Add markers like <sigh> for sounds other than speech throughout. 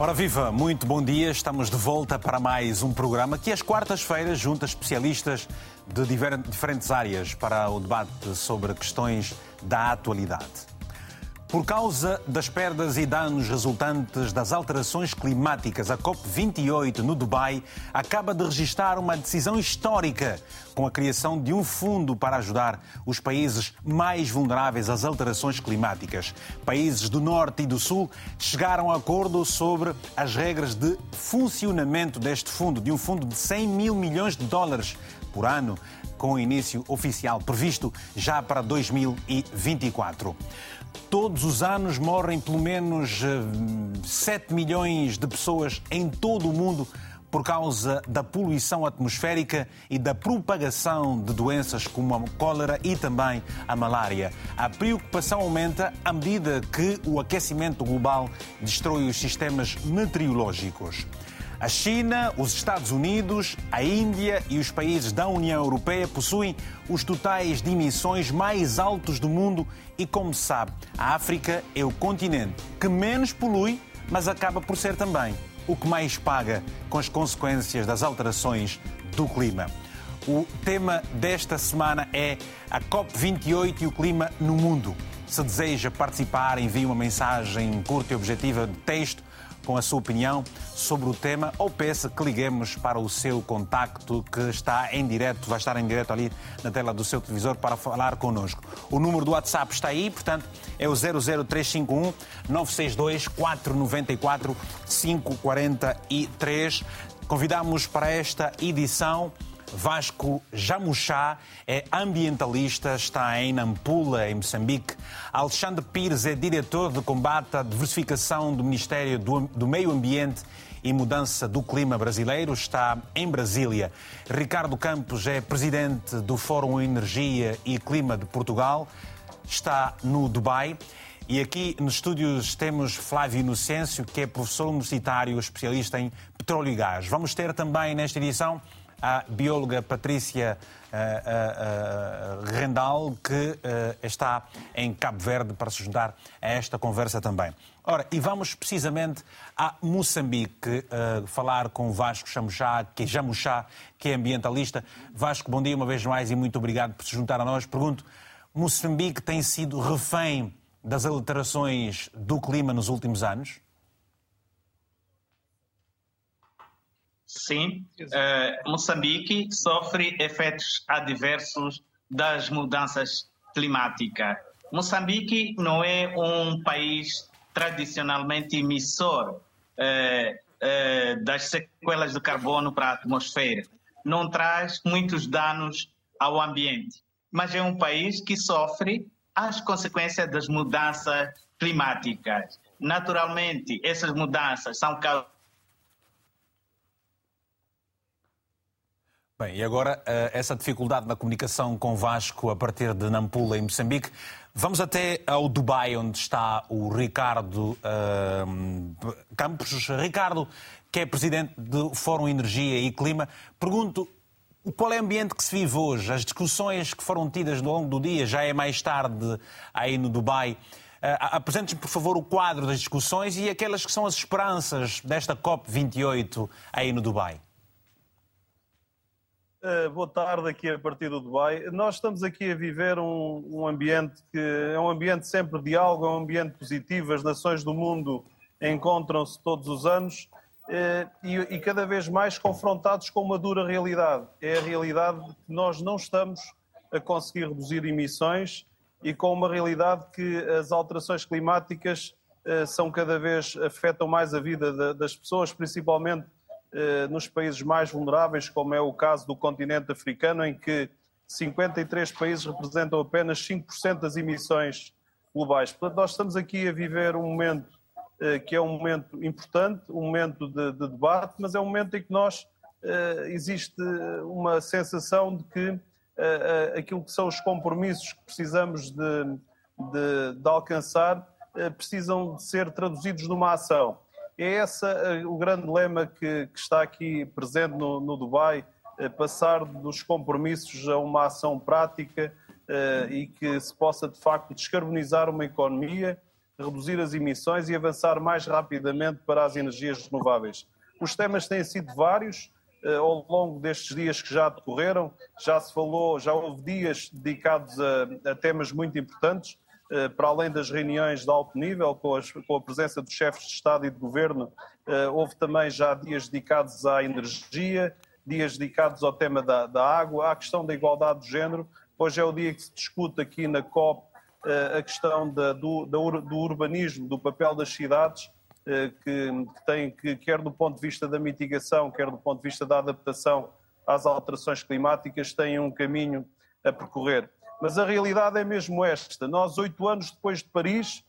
Ora viva, muito bom dia. Estamos de volta para mais um programa que às quartas-feiras junta especialistas de diferentes áreas para o debate sobre questões da atualidade. Por causa das perdas e danos resultantes das alterações climáticas, a COP28 no Dubai acaba de registrar uma decisão histórica com a criação de um fundo para ajudar os países mais vulneráveis às alterações climáticas. Países do Norte e do Sul chegaram a acordo sobre as regras de funcionamento deste fundo, de um fundo de 100 mil milhões de dólares por ano, com início oficial previsto já para 2024. Todos os anos morrem pelo menos 7 eh, milhões de pessoas em todo o mundo por causa da poluição atmosférica e da propagação de doenças como a cólera e também a malária. A preocupação aumenta à medida que o aquecimento global destrói os sistemas meteorológicos. A China, os Estados Unidos, a Índia e os países da União Europeia possuem os totais de emissões mais altos do mundo e, como se sabe, a África é o continente que menos polui, mas acaba por ser também o que mais paga com as consequências das alterações do clima. O tema desta semana é a COP28 e o clima no mundo. Se deseja participar, envie uma mensagem curta e objetiva de texto com a sua opinião sobre o tema ou peça que liguemos para o seu contacto que está em direto, vai estar em direto ali na tela do seu televisor para falar connosco. O número do WhatsApp está aí, portanto, é o 00351 962 494 543. Convidamos para esta edição Vasco Jamuchá é ambientalista, está em Nampula, em Moçambique. Alexandre Pires é diretor de combate à diversificação do Ministério do, Meio Ambiente e Mudança do Clima brasileiro, está em Brasília. Ricardo Campos é presidente do Fórum Energia e Clima de Portugal, está no Dubai. E aqui nos estúdios temos Flávio Inocêncio, que é professor universitário especialista em petróleo e gás. Vamos ter também nesta edição a bióloga Patrícia uh, uh, Rendal, que está em Cabo Verde para se juntar a esta conversa também. Ora, e vamos precisamente a Moçambique falar com Vasco Chamuchá, que é Jamuchá, que é ambientalista. Vasco, bom dia uma vez mais e muito obrigado por se juntar a nós. Pergunto, Moçambique tem sido refém das alterações do clima nos últimos anos? Sim, uh, Moçambique sofre efeitos adversos das mudanças climáticas. Moçambique não é um país tradicionalmente emissor uh, uh, das sequelas do carbono para a atmosfera. Não traz muitos danos ao ambiente, mas é um país que sofre as consequências das mudanças climáticas. Naturalmente, essas mudanças são causadas Bem, e agora eh, essa dificuldade na comunicação com Vasco a partir de Nampula, em Moçambique. Vamos até ao Dubai, onde está o Ricardo uh, Campos. Ricardo, que é presidente do Fórum Energia e Clima, pergunto qual é o ambiente que se vive hoje? As discussões que foram tidas ao longo do dia, já é mais tarde aí no Dubai. Uh, Apresente-nos, por favor, o quadro das discussões e aquelas que são as esperanças desta COP28 aí no Dubai. Uh, boa tarde aqui a partir do Dubai. Nós estamos aqui a viver um, um, ambiente que é um ambiente sempre de diálogo, é um ambiente positivo. As nações do mundo encontram-se todos os anos uh, e, e, cada vez mais confrontados com uma dura realidade. É a realidade de que nós não estamos a conseguir reduzir emissões e com uma realidade que as alterações climáticas uh, são cada vez afetam mais a vida das pessoas, principalmente nos países mais vulneráveis, como é o caso do continente africano, em que 53 países representam apenas 5% das emissões globais. Portanto, nós estamos aqui a viver um momento eh, que é um momento importante, um momento de, de debate, mas é um momento em que nós eh, existe uma sensação de que aquilo que são os compromissos que precisamos de, de, de alcançar precisam de ser traduzidos numa ação. É esse eh, o grande lema que, que está aqui presente no, no Dubai, eh, passar dos compromissos a uma ação prática eh, e que se possa de facto descarbonizar uma economia, reduzir as emissões e avançar mais rapidamente para as energias renováveis. Os temas têm sido vários, ao longo destes dias que já decorreram, já se falou, já houve dias dedicados a, a temas muito importantes, para além das reuniões de alto nível, com, as, com, a presença dos chefes de Estado e de Governo, eh, houve também já dias dedicados à energia, dias dedicados ao tema da, da água, à questão da igualdade de género. Hoje é o dia que se discute aqui na COP a questão da, do, do, urbanismo, do papel das cidades eh, que, que tem que, quer do ponto de vista da mitigação, quer do ponto de vista da adaptação às alterações climáticas, têm um caminho a percorrer. Mas a realidade é mesmo esta. Nós, oito anos depois de Paris,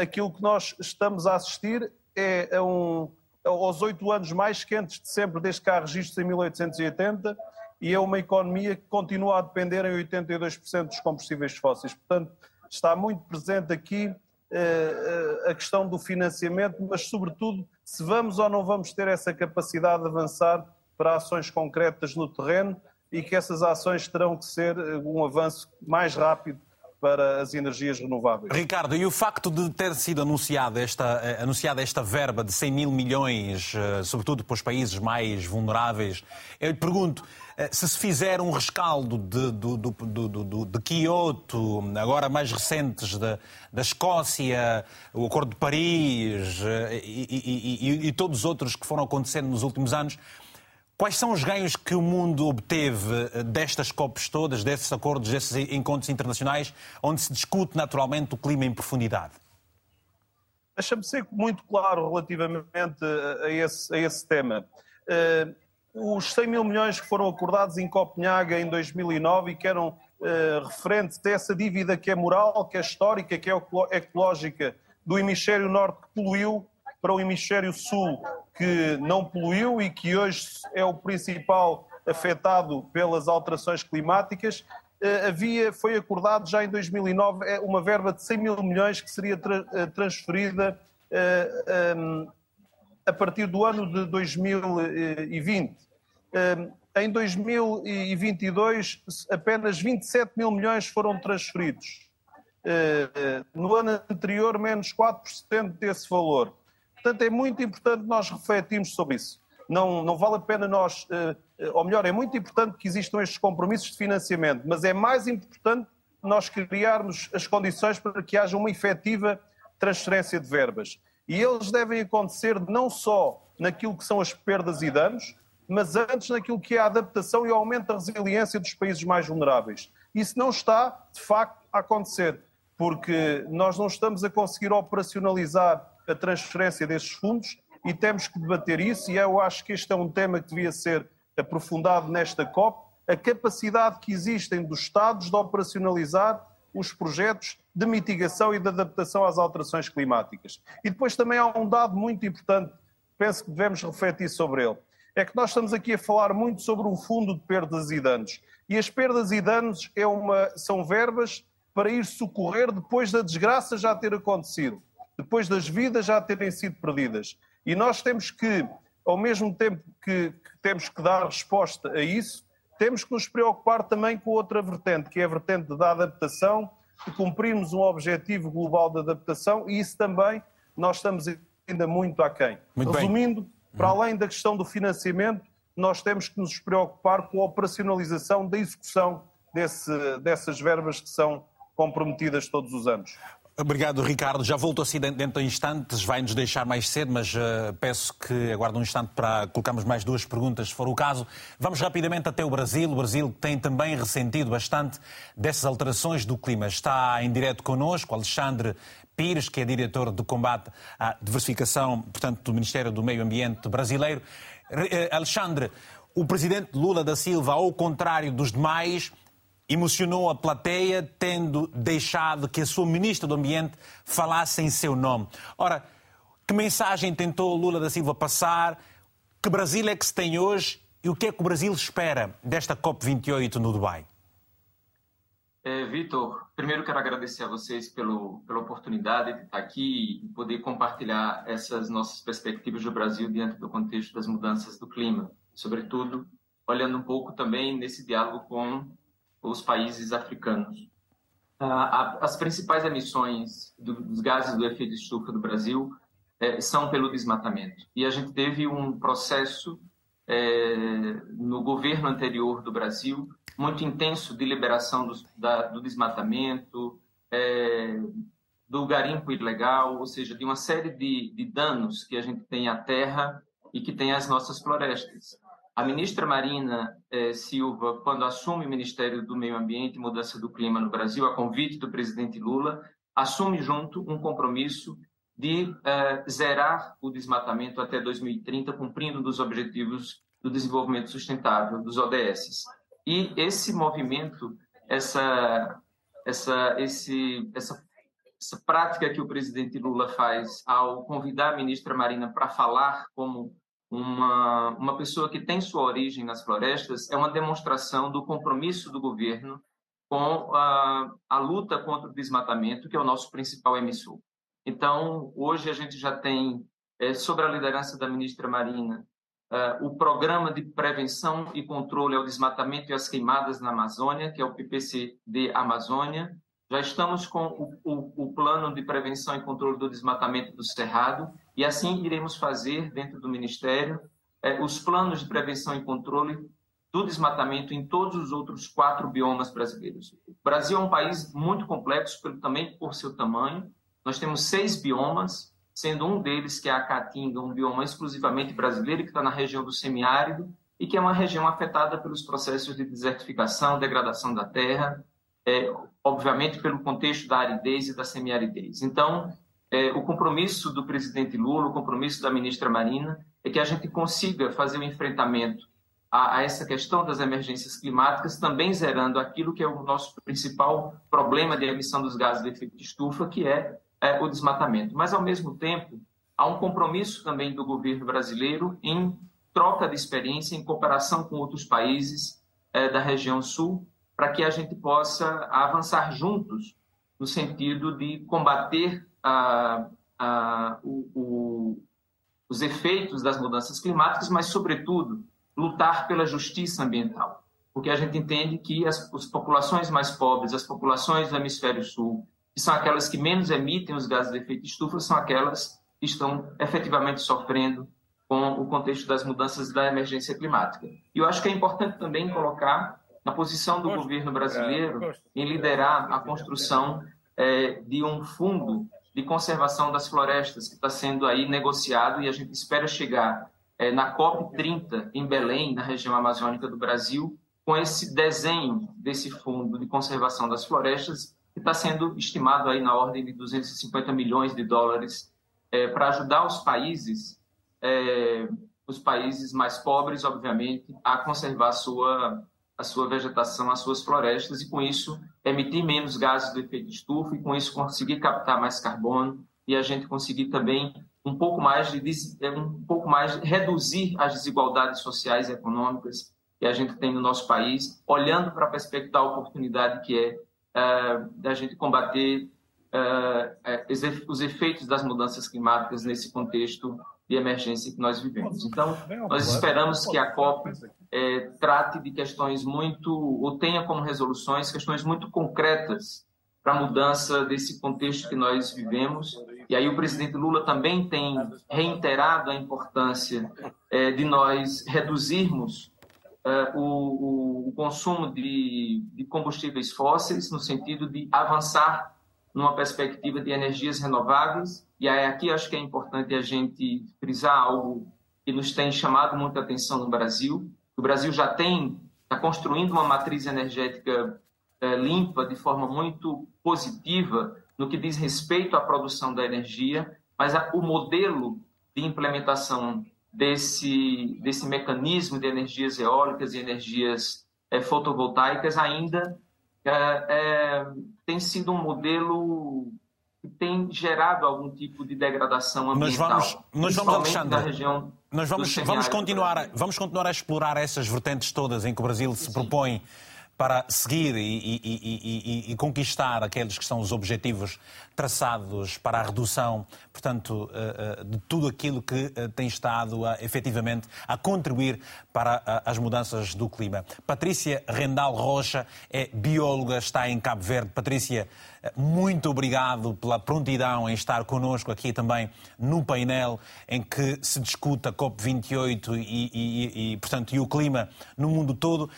aquilo que nós estamos a assistir é a um, aos oito anos mais quentes de sempre, desde que há registros em 1880, e é uma economia que continua a depender em 82% dos combustíveis fósseis. Portanto, está muito presente aqui eh, eh, a questão do financiamento, mas, sobretudo, se vamos ou não vamos ter essa capacidade de avançar para ações concretas no terreno e que essas ações terão que ser eh, um avanço mais rápido para as energias renováveis. Ricardo, e o facto de ter sido anunciada esta, anunciada esta verba de 100 mil milhões, sobretudo para os países mais vulneráveis, eu lhe pergunto, eh, se se fizer um rescaldo de, de, de, de Kyoto, agora mais recentes da, da Escócia, o Acordo de Paris eh, e, e, e, e todos os outros que foram acontecendo nos últimos anos, Quais são os ganhos que o mundo obteve eh, destas COPs todas, desses acordos, desses encontros internacionais, onde se discute naturalmente o clima em profundidade? Deixa-me ser muito claro relativamente a esse, a esse tema os 100 mil milhões que foram acordados em Copenhague em 2009 e que eram uh, referentes a essa dívida que é moral, que é histórica, que é ecológica do hemisfério norte que poluiu para o hemisfério sul que não poluiu e que hoje é o principal afetado pelas alterações climáticas. Uh, havia, foi acordado já em 2009 é uma verba de 100 mil milhões que seria eh, transferida uh, um, a partir do ano de 2020. Em 2022, apenas 27 mil milhões foram transferidos. No ano anterior, menos 4% desse valor. Portanto, é muito importante nós refletirmos sobre isso. Não, não vale a pena nós, eh, ou melhor, é muito importante que existam estes compromissos de financiamento, mas é mais importante nós criarmos as condições para que haja uma efetiva transferência de verbas. E eles devem acontecer não só naquilo que são as perdas e danos, mas antes naquilo que é a adaptação e o aumento da resiliência dos países mais vulneráveis. Isso não está, de facto, a acontecer, porque nós não estamos a conseguir operacionalizar a transferência destes fundos e temos que debater isso, e eu acho que este é um tema que devia ser aprofundado nesta COP, a capacidade que existem dos Estados de operacionalizar os projetos de mitigação e de adaptação às alterações climáticas. E depois também há um dado muito importante, penso que devemos refletir sobre ele. É que nós estamos aqui a falar muito sobre um fundo de perdas e danos. E as perdas e danos é uma, são verbas para ir socorrer depois da desgraça já ter acontecido, depois das vidas já terem sido perdidas. E nós temos que, ao mesmo tempo que, que temos que dar resposta a isso, temos que nos preocupar também com outra vertente, que é a vertente da adaptação, de cumprirmos um objetivo global de adaptação e isso também nós estamos ainda muito aquém. Muito Resumindo, bem. para além da questão do financiamento, nós temos que nos preocupar com a operacionalização da execução desse, dessas verbas que são comprometidas todos os anos. Obrigado, Ricardo. Já volto assim dentro de instantes, vai nos deixar mais cedo, mas uh, peço que aguarde um instante para colocarmos mais duas perguntas, se for o caso. Vamos rapidamente até o Brasil. O Brasil tem também ressentido bastante dessas alterações do clima. Está em direto connosco Alexandre Pires, que é diretor de combate à diversificação, portanto, do Ministério do Meio Ambiente brasileiro. Uh, Alexandre, o presidente Lula da Silva, ao contrário dos demais, emocionou a plateia, tendo deixado que a sua ministra do Ambiente falasse em seu nome. Ora, que mensagem tentou Lula da Silva passar? Que Brasil é que se tem hoje e o que é que o Brasil espera desta COP28 no Dubai? É, Vitor, primeiro quero agradecer a vocês pelo, pela oportunidade de estar aqui e poder compartilhar essas nossas perspectivas do Brasil dentro do contexto das mudanças do clima, sobretudo olhando um pouco também nesse diálogo com os países africanos. as principais emissões dos gases do efeito estufa do Brasil é, são pelo desmatamento. E a gente teve um processo é, no governo anterior do Brasil muito intenso de liberação do desmatamento, é, do garimpo ilegal, ou seja, de uma série de, de danos que a gente tem à terra e que tem às nossas florestas. A ministra Marina eh, Silva, quando assume o Ministério do Meio Ambiente e Mudança do Clima no Brasil, a convite do presidente Lula, assume junto um compromisso de eh, zerar o desmatamento até 2030, cumprindo dos objetivos do desenvolvimento sustentável, dos ODS. E esse movimento, essa, essa, esse, essa, essa prática que o presidente Lula faz ao convidar a ministra Marina para falar como uma, uma pessoa que tem sua origem nas florestas, é uma demonstração do compromisso do governo com a, a luta contra o desmatamento, que é o nosso principal emissor. Então, hoje a gente já tem, é, sobre a liderança da ministra Marina, é, o Programa de Prevenção e Controle ao Desmatamento e às Queimadas na Amazônia, que é o PPCD Amazônia. Já estamos com o, o, o Plano de Prevenção e Controle do Desmatamento do Cerrado, e assim iremos fazer, dentro do Ministério, é, os planos de prevenção e controle do desmatamento em todos os outros quatro biomas brasileiros. O Brasil é um país muito complexo, também por seu tamanho, nós temos seis biomas, sendo um deles, que é a Caatinga, um bioma exclusivamente brasileiro, que está na região do semiárido e que é uma região afetada pelos processos de desertificação, degradação da terra, é, obviamente pelo contexto da aridez e da semiaridez. Então, é, o compromisso do presidente Lula, o compromisso da ministra Marina, é que a gente consiga fazer um enfrentamento a, a, essa questão das emergências climáticas, também zerando aquilo que é o nosso principal problema de emissão dos gases de efeito de estufa, que é é, o desmatamento. Mas, ao mesmo tempo, há um compromisso também do governo brasileiro em troca de experiência, em cooperação com outros países é, da região sul, para que a gente possa avançar juntos no sentido de combater a, a, o, o, os efeitos das mudanças climáticas, mas, sobretudo, lutar pela justiça ambiental. Porque a gente entende que as, as populações mais pobres, as populações do hemisfério sul, que são aquelas que menos emitem os gases de efeito de estufa, são aquelas que estão efetivamente sofrendo com o contexto das mudanças da emergência climática. E eu acho que é importante também colocar a posição do governo brasileiro em liderar a construção é, de um fundo de conservação das florestas que está sendo aí negociado e a gente espera chegar é, na COP 30 em Belém, na região amazônica do Brasil, com esse desenho desse fundo de conservação das florestas que está sendo estimado aí na ordem de 250 milhões de dólares é, para ajudar os países, é, os países mais pobres, obviamente, a conservar a sua, a sua vegetação, as suas florestas e, com isso, emitir menos gases do efeito estufa e, com isso, conseguir captar mais carbono e a gente conseguir também um pouco mais de é, um pouco mais reduzir as desigualdades sociais e econômicas que a gente tem no nosso país, olhando para a perspectiva da oportunidade que é uh, da gente combater uh, os efeitos das mudanças climáticas nesse contexto de emergência que nós vivemos. Então, nós esperamos que a COP é, trate de questões muito, ou tenha como resoluções questões muito concretas para a mudança desse contexto que nós vivemos. E aí o presidente Lula também tem reiterado a importância é, de nós reduzirmos uh, o, o, consumo de, de combustíveis fósseis, no sentido de avançar numa perspectiva de energias renováveis. E aí, aqui acho que é importante a gente frisar algo que nos tem chamado muita atenção no Brasil. O Brasil já tem, está construindo uma matriz energética é, limpa de forma muito positiva no que diz respeito à produção da energia, mas a, o modelo de implementação desse, desse mecanismo de energias eólicas e energias é, fotovoltaicas ainda é, tem sido um modelo que tem gerado algum tipo de degradação ambiental. Nós vamos, nós vamos Alexandre, na região nós vamos, vamos, continuar, vamos continuar a explorar essas vertentes todas em que o Brasil se Sim. propõe para seguir e, e, e, e, conquistar aqueles que são os objetivos traçados para a redução, portanto, uh, uh, de tudo aquilo que uh, tem estado a, efetivamente a contribuir para as mudanças do clima. Patrícia Rendal Rocha é bióloga, está em Cabo Verde. Patrícia, muito obrigado pela prontidão em estar connosco aqui também no painel em que se discuta a COP28 e, e, e, portanto, e o clima no mundo todo.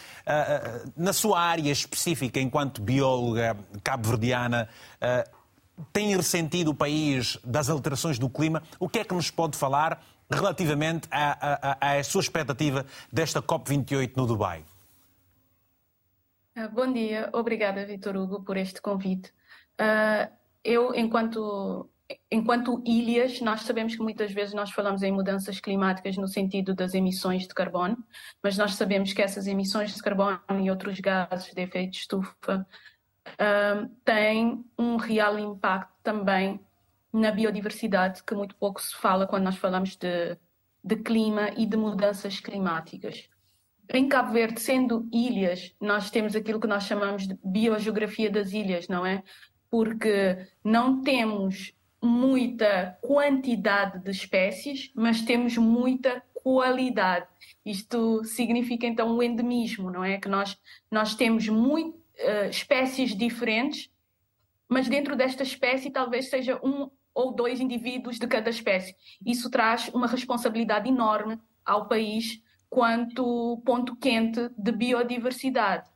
Na sua área específica, enquanto bióloga cabo-verdiana, tem ressentido o país das alterações do clima? O que é que nos pode falar relativamente à, à, à sua expectativa desta COP28 no Dubai? Ah, bom dia, obrigada, Vitor Hugo, por este convite. Uh, eu, enquanto, enquanto ilhas, nós sabemos que muitas vezes nós falamos em mudanças climáticas no sentido das emissões de carbono, mas nós sabemos que essas emissões de carbono e outros gases de efeito de estufa uh, têm um real impacto também na biodiversidade, que muito pouco se fala quando nós falamos de, de clima e de mudanças climáticas. Em Cabo Verde, sendo ilhas, nós temos aquilo que nós chamamos de biogeografia das ilhas, não é? Porque não temos muita quantidade de espécies, mas temos muita qualidade. Isto significa então o endemismo, não é? Que nós, nós temos muito, uh, espécies diferentes, mas dentro desta espécie talvez seja um ou dois indivíduos de cada espécie. Isso traz uma responsabilidade enorme ao país quanto ponto quente de biodiversidade.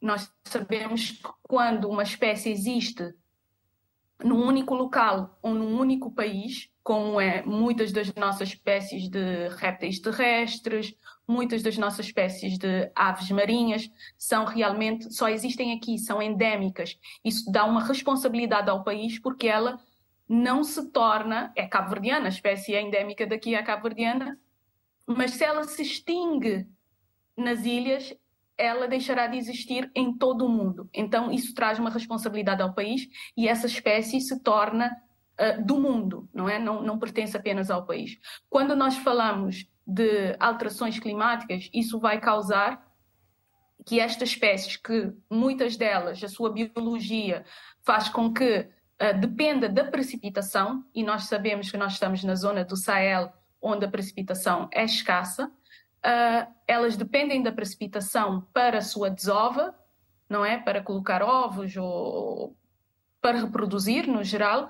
Nós sabemos que quando uma espécie existe num único local ou num único país, como é muitas das nossas espécies de répteis terrestres, muitas das nossas espécies de aves marinhas, são realmente, só existem aqui, são endémicas. Isso dá uma responsabilidade ao país porque ela não se torna, é cabo-verdiana, a espécie é endémica daqui é cabo-verdiana, mas se ela se extingue nas ilhas, ela deixará de existir em todo o mundo. Então, isso traz uma responsabilidade ao país e essa espécie se torna uh, do mundo, não é? Não, não pertence apenas ao país. Quando nós falamos de alterações climáticas, isso vai causar que estas espécies, que muitas delas, a sua biologia faz com que uh, dependa da precipitação, e nós sabemos que nós estamos na zona do Sahel, onde a precipitação é escassa, uh, elas dependem da precipitação para a sua desova, não é? Para colocar ovos ou para reproduzir no geral.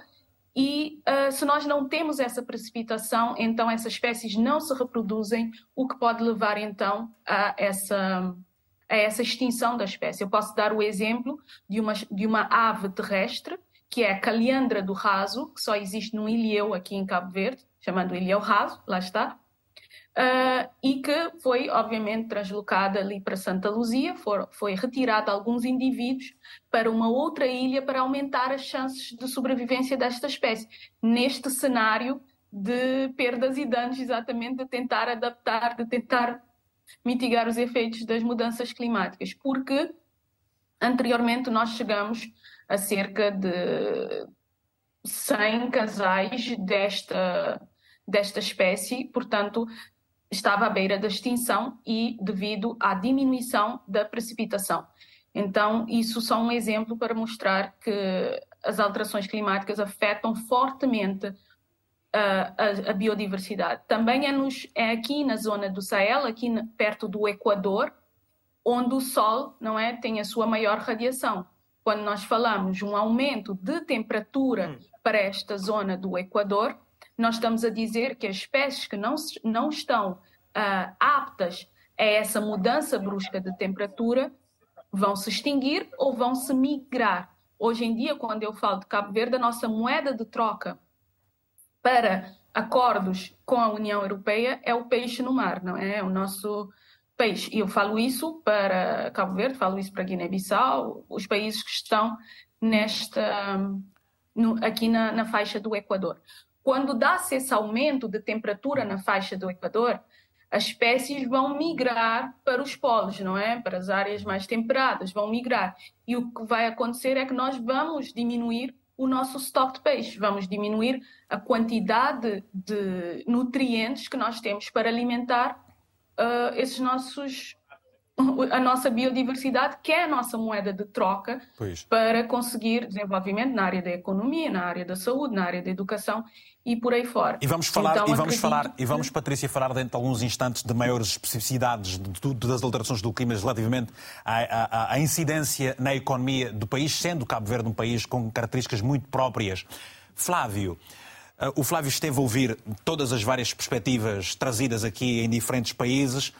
E uh, se nós não temos essa precipitação, então essas espécies não se reproduzem, o que pode levar então a essa, a essa extinção da espécie. Eu posso dar o exemplo de uma, de uma ave terrestre, que é a caliandra do raso, que só existe no ilhéu aqui em Cabo Verde, chamado ilhéu raso, lá está, uh, e que foi, obviamente, translocada ali para Santa Luzia, for, foi retirada alguns indivíduos para uma outra ilha para aumentar as chances de sobrevivência desta espécie. Neste cenário de perdas e danos, exatamente, de tentar adaptar, de tentar mitigar os efeitos das mudanças climáticas, porque anteriormente nós chegamos a cerca de 100 casais desta, desta espécie, portanto, estava à beira da extinção e devido à diminuição da precipitação. Então, isso só um exemplo para mostrar que as alterações climáticas afetam fortemente a, a, a biodiversidade. Também é, nos, é, aqui na zona do Sahel, aqui perto do Equador, onde o Sol não é tem a sua maior radiação. Quando nós falamos um aumento de temperatura hum. para esta zona do Equador, nós estamos a dizer que as espécies que não, não estão uh, aptas a essa mudança brusca de temperatura vão se extinguir ou vão se migrar. Hoje em dia, quando eu falo de Cabo Verde, a nossa moeda de troca para acordos com a União Europeia é o peixe no mar, não é? é o nosso peixe. E eu falo isso para Cabo Verde, falo isso para Guiné-Bissau, os países que estão nesta, no, aqui na, na faixa do Equador. Quando dá-se esse aumento de temperatura na faixa do Equador, as espécies vão migrar para os polos, não é? Para as áreas mais temperadas, vão migrar. E o que vai acontecer é que nós vamos diminuir o nosso estoque de peixe, vamos diminuir a quantidade de nutrientes que nós temos para alimentar uh, esses nossos a nossa biodiversidade, que é a nossa moeda de troca pois. para conseguir desenvolvimento na área da economia, na área da saúde, na área da educação e por aí fora. E vamos falar, então, e vamos falar, que... e vamos Patrícia falar dentro de alguns instantes de maiores especificidades de, de, das alterações do clima relativamente à, à, à incidência na economia do país, sendo Cabo Verde um país com características muito próprias. Flávio, eh, o Flávio esteve a ouvir todas as várias perspectivas trazidas aqui em diferentes países.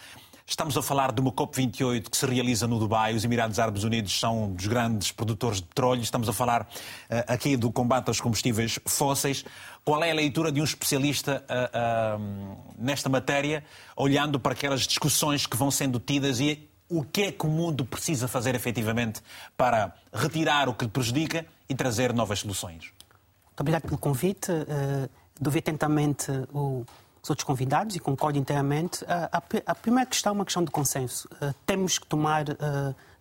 Estamos a falar de uma COP28 que se realiza no Dubai. Os Emirados Árabes Unidos são um dos grandes produtores de petróleo. Estamos a falar uh, aqui do combate aos combustíveis fósseis. Qual é a leitura de um especialista uh, uh, nesta matéria, olhando para aquelas discussões que vão sendo tidas e o que é que o mundo precisa fazer efetivamente para retirar o que prejudica e trazer novas soluções? Muito obrigado pelo convite. Uh, atentamente o os outros convidados e concordo inteiramente. A, a, a, primeira questão é uma questão de consenso. Uh, temos que tomar, uh,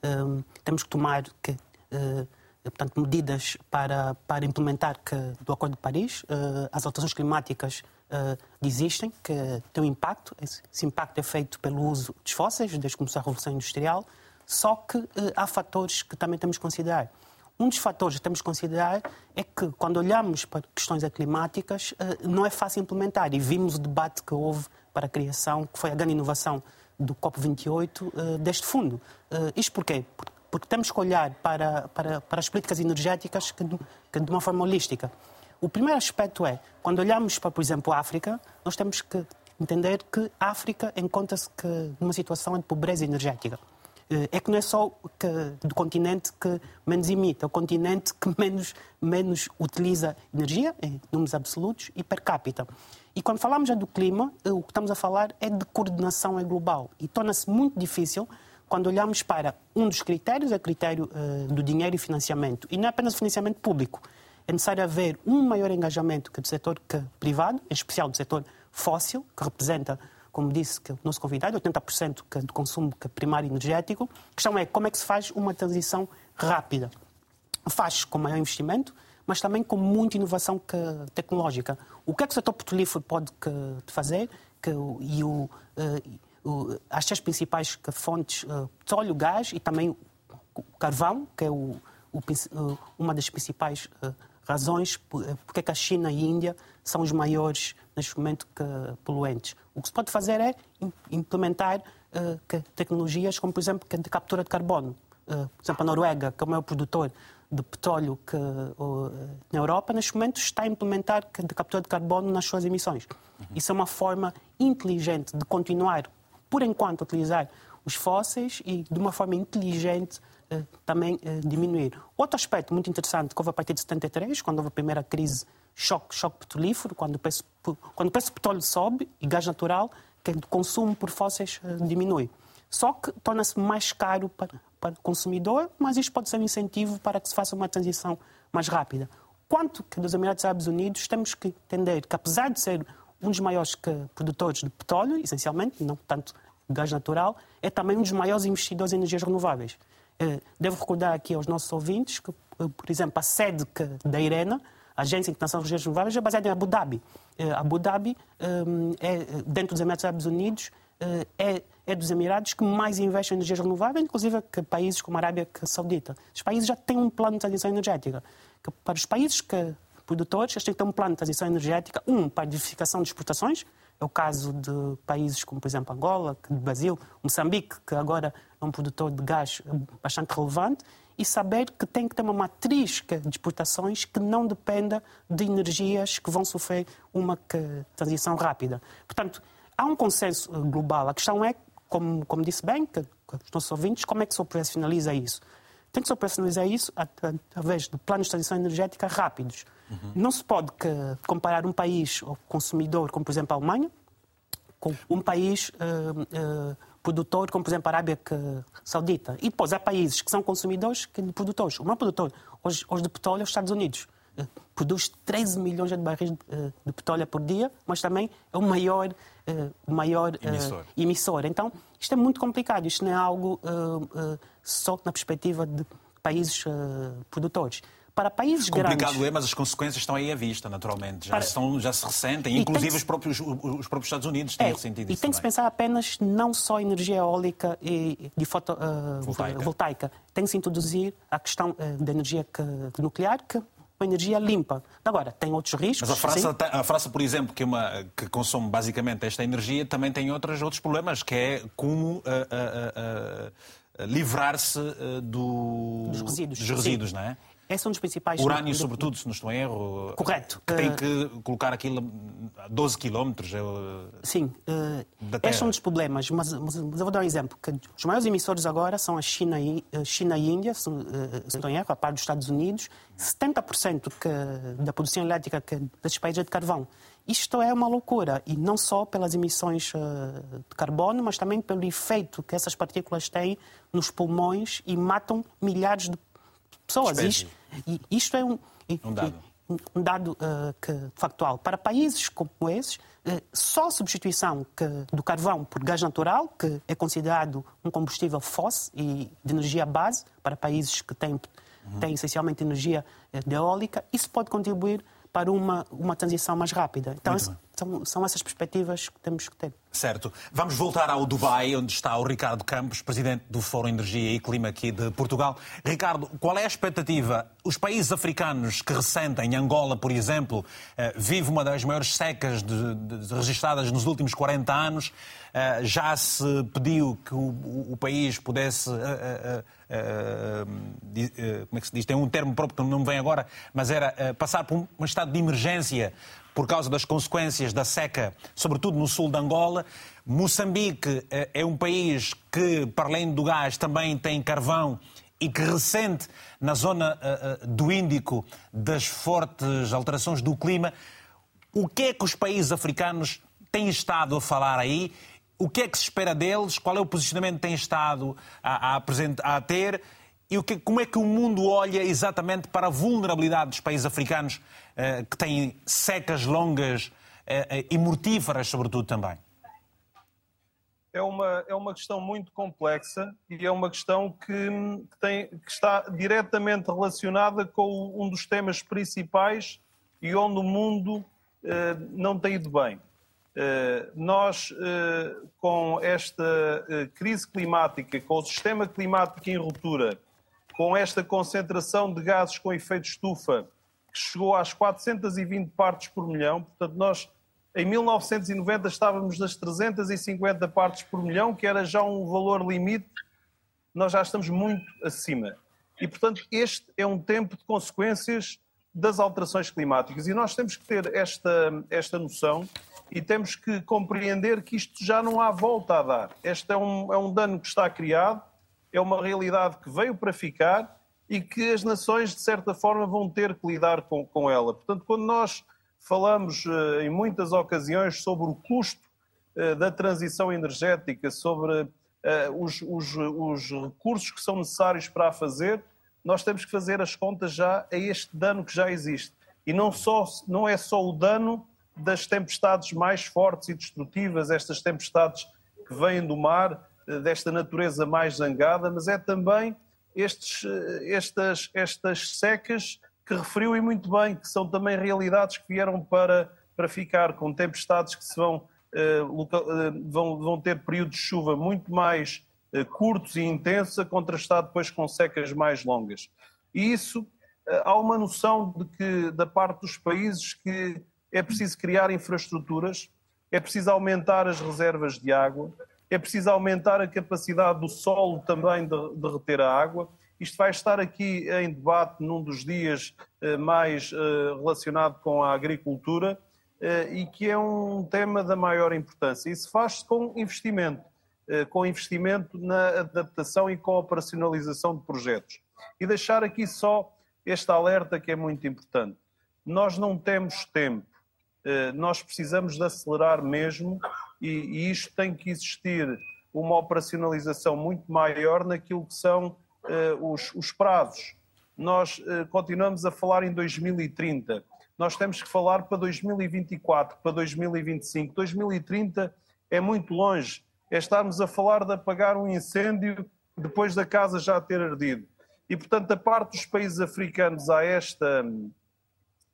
uh, temos que tomar que, portanto, medidas para, para implementar que, do Acordo de Paris. as alterações climáticas existem, que têm um impacto. Esse, esse, impacto é feito pelo uso dos fósseis, desde que começou a Revolução Industrial. Só que há fatores que também temos que considerar. Um dos fatores que temos que considerar é que, quando olhamos para questões climáticas, eh, não é fácil implementar. E vimos o debate que houve para a criação, que foi a grande inovação do COP28, eh, deste fundo. Eh, isto porquê? Porque temos que olhar para, para, para as políticas energéticas que, que de uma forma holística. O primeiro aspecto é, quando olhamos para, por exemplo, a África, nós temos que entender que a África encontra-se numa situação de pobreza energética. Eh, é que não é só que, do continente que menos emite, é o continente que menos, menos utiliza energia, em números absolutos, e per capita. E quando falamos já do clima, eh, o que estamos a falar é de coordenação global. E torna-se muito difícil quando olhamos para um dos critérios, é o critério uh, do dinheiro e financiamento. E não é apenas financiamento público. É necessário haver um maior engajamento que do setor que, privado, em especial do setor fóssil, que representa como disse que o nosso convidado, 80% do consumo primário energético. A questão é como é que se faz uma transição rápida. Faz com maior investimento, mas também com muita inovação tecnológica. O que é que o setor petrolífero pode fazer? Que, e o, uh, as três principais fontes, uh, petróleo, gás e também o carvão, que é o, o, uma das principais uh, razões porque é que a China e a Índia são os maiores, neste momento, que, poluentes. O que se pode fazer é implementar uh, tecnologias como, por exemplo, de captura de carbono. Uh, por exemplo, a Noruega, que é o maior produtor de petróleo que, uh, na Europa, neste momento está a implementar de captura de carbono nas suas emissões. Uhum. Isso é uma forma inteligente de continuar, por enquanto, a utilizar os fósseis e, de uma forma inteligente, uh, também diminuir. Outro aspecto muito interessante que houve a partir de 73, quando houve a primeira crise choque, choque petrolífero, quando o, preço, quando o preço do petróleo sobe e gás natural, que o consumo por fósseis eh, diminui. Só que torna-se mais caro para, para o consumidor, mas isto pode ser um incentivo para que se faça uma transição mais rápida. Quanto que dos Emirados Árabes Unidos, temos que entender que, apesar de ser um dos maiores produtores de petróleo, essencialmente, não tanto gás natural, é também um dos maiores investidores em energias renováveis. Eh, devo recordar aqui aos nossos ouvintes que, eh, por exemplo, a sede da IRENA a Agência Internacional de Energias Renováveis é baseada em Abu Dhabi. Uh, Abu Dhabi, é, dentro dos Emirados Unidos, uh, é, é dos Emirados que mais investe em energias renováveis, inclusive que países como a Arábia Saudita. Os países já têm um plano de transição energética. Que para os países que, produtores, eles têm que ter um plano de transição energética, um, para a diversificação de exportações, é o caso de países como, por exemplo, Angola, Brasil, Moçambique, que agora é um produtor de gás bastante relevante, e saber que tem que ter uma matriz de exportações que não dependa de energias que vão sofrer uma transição rápida. Portanto, há um consenso eh, global. A questão é, como, como disse bem, que, que os nossos ouvintes, como é que se operacionaliza isso? Tem que operacionalizar isso através de planos de transição energética rápidos. Uhum. Não se pode comparar um país ou consumidor, como por exemplo a Alemanha, com um país uh, uh, produtor, como por exemplo a Arábia Saudita. E depois há países que são consumidores que de produtores. O maior produtor hoje, hoje de petróleo é os Estados Unidos. Eh, produz 13 milhões de barris de, de petróleo por dia, mas também é o maior, uh, maior uh, emissor. emissor. Então, isto é muito complicado. Isto não é algo uh, só na perspectiva de países produtores. para países Complicado grandes... é, mas as consequências estão aí à vista, naturalmente. Já, para... estão, já se ressentem, inclusive os, próprios, os próprios Estados Unidos têm é, ressentido isso E tem que se pensar apenas não só energia eólica e de foto, uh, voltaica. voltaica. Tem que se introduzir a questão uh, da energia nuclear, que uma energia limpa. Agora, tem outros riscos. Mas a França, tem, a França por exemplo, que, é uma, que consome basicamente esta energia, também tem outros, outros problemas, que é como uh, uh, uh, livrar-se do, dos resíduos, dos resíduos não é? Esse é um dos principais... Urânio, sobretudo, se não estou em erro. Correto. Que tem que colocar aquilo a 12 quilómetros. Sim. Uh, este é um dos problemas, mas, mas, eu vou dar um exemplo. Que os maiores emissores agora são a China e, China e Índia, se, se não estou em erro, a par dos Estados Unidos. 70% que, da produção elétrica que, desses países é de carvão. Isto é uma loucura, e não só pelas emissões de carbono, mas também pelo efeito que essas partículas têm nos pulmões e matam milhares de pessoas. Isto, isto, é um, um dado, um dado uh, que, factual. Para países como esses, uh, só a substituição que, do carvão por gás natural, que é considerado um combustível fóssil e de energia base para países que têm, uhum. têm essencialmente energia uh, eólica, isso pode contribuir para uma, uma transição mais rápida. Então, são, são essas perspectivas que temos que ter. Certo. Vamos voltar ao Dubai, onde está o Ricardo Campos, presidente do Fórum Energia e Clima aqui de Portugal. Ricardo, qual é a expectativa? Os países africanos que ressentem, Angola, por exemplo, eh, vive uma das maiores secas de, de, registradas nos últimos 40 anos. Eh, já se pediu que o, o país pudesse. Uh, como é que se diz? Tem um termo próprio que não me vem agora, mas era passar por um estado de emergência por causa das consequências da seca, sobretudo no sul de Angola. Moçambique eh, é um país que, para além do gás, também tem carvão e que ressente na zona eh, eh, do Índico das fortes alterações do clima. O que é que os países africanos têm estado a falar aí? O que é que se espera deles? Qual é o posicionamento que têm estado a, a, a ter? E o que, como é que o mundo olha exatamente para a vulnerabilidade dos países africanos que têm secas longas eh, eh, e mortíferas, sobretudo também? É uma, é uma questão muito complexa e é uma questão que, que, tem, que está diretamente relacionada com um dos temas principais e onde o mundo não tem ido bem. nós, com esta crise climática, com o sistema climático em ruptura, com esta concentração de gases com efeito estufa que chegou às 420 partes por milhão. Portanto, nós em 1990 estávamos nas 350 partes por milhão, que era já um valor limite. Nós já estamos muito acima. E, portanto, este é um tempo de consequências das alterações climáticas. E nós temos que ter esta, esta noção e temos que compreender que isto já não há volta a dar. Este é um, é um dano que está criado é uma realidade que veio para ficar e que as nações, de certa forma, vão ter que lidar com, com ela. Portanto, quando nós falamos uh, em muitas ocasiões sobre o custo uh, da transição energética, sobre uh, os, os, os, recursos que são necessários para a fazer, nós temos que fazer as contas já a este dano que já existe. E não, só, não é só o dano das tempestades mais fortes e destrutivas, estas tempestades que vêm do mar, desta natureza mais zangada, mas é também estes, estas, estas secas que referiu e muito bem, que são também realidades que vieram para, para ficar, com tempestades que se vão, uh, local, uh, vão, vão ter períodos de chuva muito mais uh, curtos e intensos, contrastado depois com secas mais longas. E isso, há uma noção de que, da parte dos países, que é preciso criar infraestruturas, é preciso aumentar as reservas de água, é preciso aumentar a capacidade do solo também de, de reter a água. Isto vai estar aqui em debate num dos dias eh, mais eh, relacionado com a agricultura eh, e que é um tema da maior importância. Isso faz-se com investimento, com investimento na adaptação e com operacionalização de projetos. E deixar aqui só este alerta que é muito importante. Nós não temos tempo, nós precisamos de acelerar mesmo e, e isto tem que existir uma operacionalização muito maior naquilo que são uh, os, os, prazos. Nós uh, continuamos a falar em 2030, nós temos que falar para 2024, para 2025. 2030 é muito longe, é estarmos a falar de apagar um incêndio depois da casa já ter ardido. E, portanto, da parte dos países africanos há esta,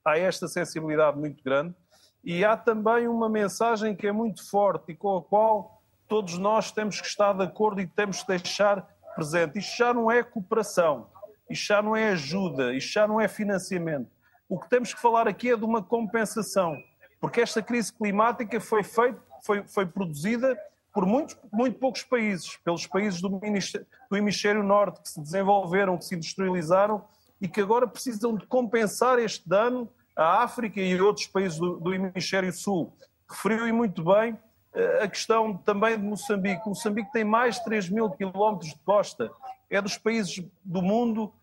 há esta sensibilidade muito grande e há também uma mensagem que é muito forte e com a qual todos nós temos que estar de acordo e temos que deixar presente. Isto já não é cooperação, isto já não é ajuda, isto já não é financiamento. O que temos que falar aqui é de uma compensação, porque esta crise climática foi feita, foi, foi produzida por muitos, muito poucos países, pelos países do, do hemisfério norte que se desenvolveram, que se industrializaram e que agora precisam de compensar este dano à África e a outros países do, do hemisfério sul. Referiu e muito bem eh, a questão também de Moçambique. Moçambique tem mais de 3 mil quilómetros de costa. É dos países do mundo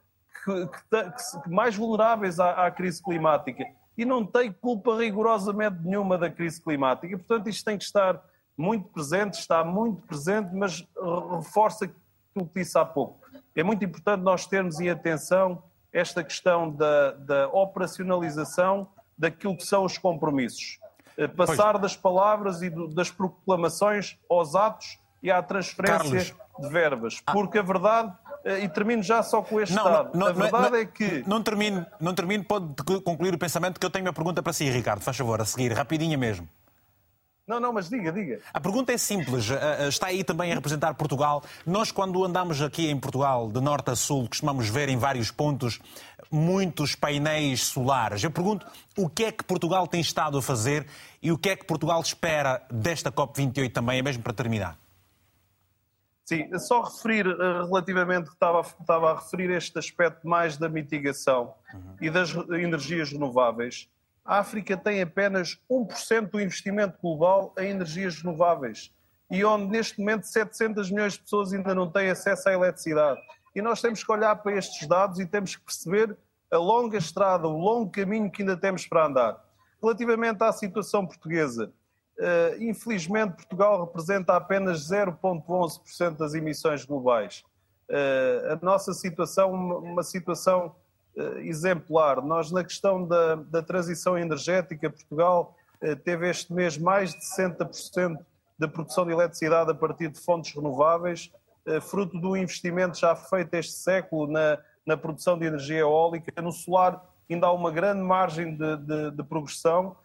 que, que, que mais vulneráveis à, à, crise climática. E não tem culpa rigorosamente nenhuma da crise climática. Portanto, isto tem que estar muito presente, está muito presente, mas reforça aquilo que disse há pouco. É muito importante nós termos em atenção esta questão da, da operacionalização daquilo que são os compromissos. Eh, passar pois. das palavras e do, das proclamações aos atos e à transferência Carlos. de verbas. Ah. Porque a verdade, eh, e termino já só com este não, dado, não, a verdade não, é que... Não termino, não termino, pode concluir o pensamento que eu tenho uma pergunta para si, Ricardo, faz favor, a seguir, rapidinha mesmo. Não, não, mas diga, diga. A pergunta é simples. Eh, está aí também a representar Portugal. Nós, quando andamos aqui em Portugal, de norte a sul, costumamos ver em vários pontos muitos painéis solares. Eu pergunto o que é que Portugal tem estado a fazer e o que é que Portugal espera desta COP28 também, é mesmo para terminar. Sim, só referir eh, relativamente, estava, estava a referir este aspecto mais da mitigação uhum. e das energias renováveis. A África tem apenas 1% do investimento global em energias renováveis e onde neste momento 700 milhões de pessoas ainda não têm acesso à eletricidade. E nós temos que olhar para estes dados e temos que perceber a longa estrada, o longo caminho que ainda temos para andar. Relativamente à situação portuguesa, uh, infelizmente Portugal representa apenas 0,11% das emissões globais. Uh, a nossa situação, uma situação exemplar. Nós, na questão da, da transição energética, Portugal teve este mês mais de 60% da produção de eletricidade a partir de fontes renováveis, fruto do investimento já feito este século na, na produção de energia eólica. No solar ainda há uma grande margem de, de, de progressão.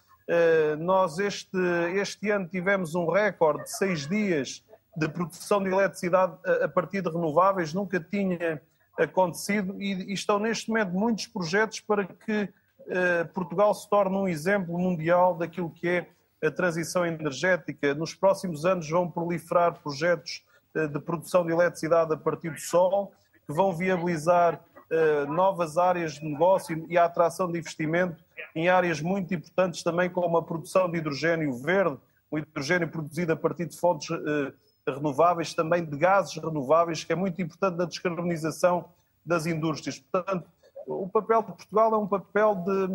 Nós este, este ano tivemos um recorde de seis dias de produção de eletricidade a partir de renováveis, nunca tinha acontecido e, e, estão neste momento muitos projetos para que uh, Portugal se torne um exemplo mundial daquilo que é a transição energética. Nos próximos anos vão proliferar projetos uh, de produção de eletricidade a partir do sol, que vão viabilizar uh, novas áreas de negócio e a atração de investimento em áreas muito importantes também, como a produção de hidrogênio verde, o hidrogênio produzido a partir de fontes renováveis, também de gases renováveis, que é muito importante na descarbonização das indústrias. Portanto, o papel de Portugal é um papel de,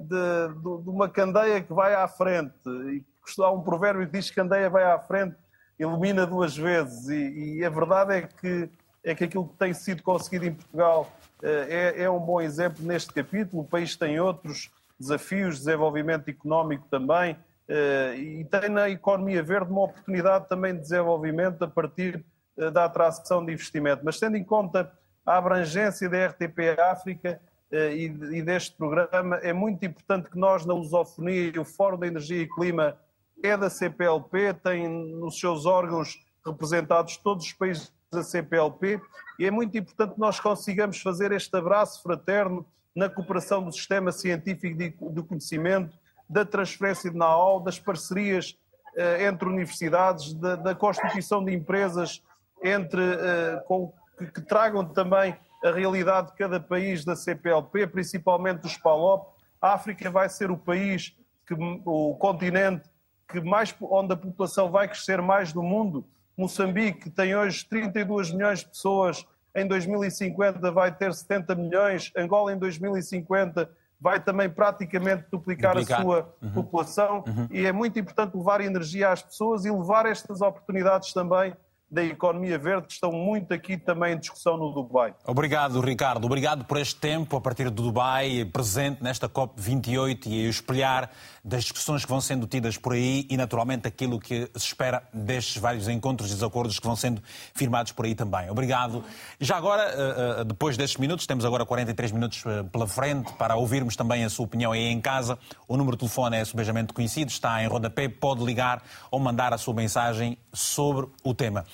de, de, uma candeia que vai à frente. E há um provérbio que diz que candeia vai à frente, ilumina duas vezes. E, e a verdade é que, é que aquilo que tem sido conseguido em Portugal eh, é, é um bom exemplo neste capítulo. O país tem outros desafios, desenvolvimento económico também, e tem na economia verde uma oportunidade também de desenvolvimento a partir eh, da atração de investimento. Mas tendo em conta a abrangência da RTP África e deste programa, é muito importante que nós, na lusofonia e o Fórum da Energia e Clima é da CPLP, tem nos seus órgãos representados todos os países da CPLP e é muito importante que nós consigamos fazer este abraço fraterno na cooperação do sistema científico de conhecimento, da transferência de know-how, das parcerias uh, entre universidades, da, da, constituição de empresas entre, uh, com, que, que, tragam também a realidade de cada país da CPLP, principalmente dos PALOP. A África vai ser o país, que, o continente que mais, onde a população vai crescer mais do mundo Moçambique tem hoje 32 milhões de pessoas, em 2050 vai ter 70 milhões, Angola em 2050 vai também praticamente duplicar, duplicar. a sua uhum. população uhum. e é muito importante levar energia às pessoas e levar estas oportunidades também da economia verde estão muito aqui também em discussão no Dubai. Obrigado, Ricardo. Obrigado por este tempo a partir do Dubai, presente nesta COP28 e a espelhar das discussões que vão sendo tidas por aí e, naturalmente, aquilo que se espera destes vários encontros e desacordos que vão sendo firmados por aí também. Obrigado. Já agora, eh, eh, depois destes minutos, temos agora 43 minutos eh, pela frente para ouvirmos também a sua opinião aí em casa. O número de telefone é subejamente conhecido, está em rodapé, pode ligar ou mandar a sua mensagem sobre o tema.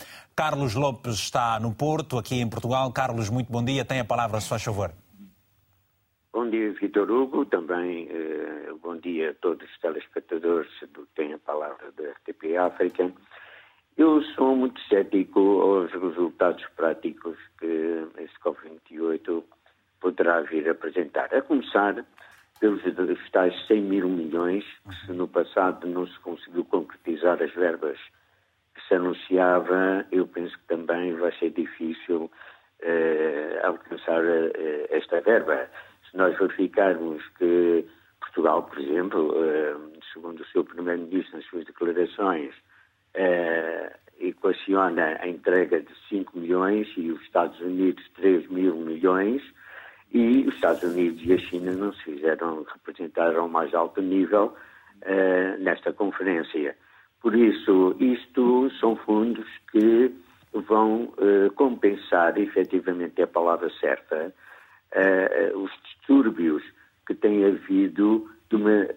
Carlos Lopes está no Porto, aqui em Portugal. Carlos, muito bom dia. Tem a palavra, se faz favor. Bom dia, Vitor Hugo. Também eh, bom dia a todos os telespectadores do têm a palavra da RTP África. Eu sou muito cético aos resultados práticos que este COP28 poderá vir a apresentar. A começar pelos tais 100 mil milhões, que no passado não se conseguiu concretizar as verbas se anunciava, eu penso que também vai ser difícil eh, alcançar eh, esta verba se nós verificarmos que Portugal, por exemplo, eh, segundo o seu Primeiro-Ministro nas suas declarações, equaciona a entrega de 5 milhões e os Estados Unidos 3 mil milhões, e os Estados Unidos e a China não se fizeram representar ao mais alto nível nesta conferência. Por isso, isto são fundos que vão compensar, efetivamente é a palavra certa, uh, os distúrbios que tem havido de uma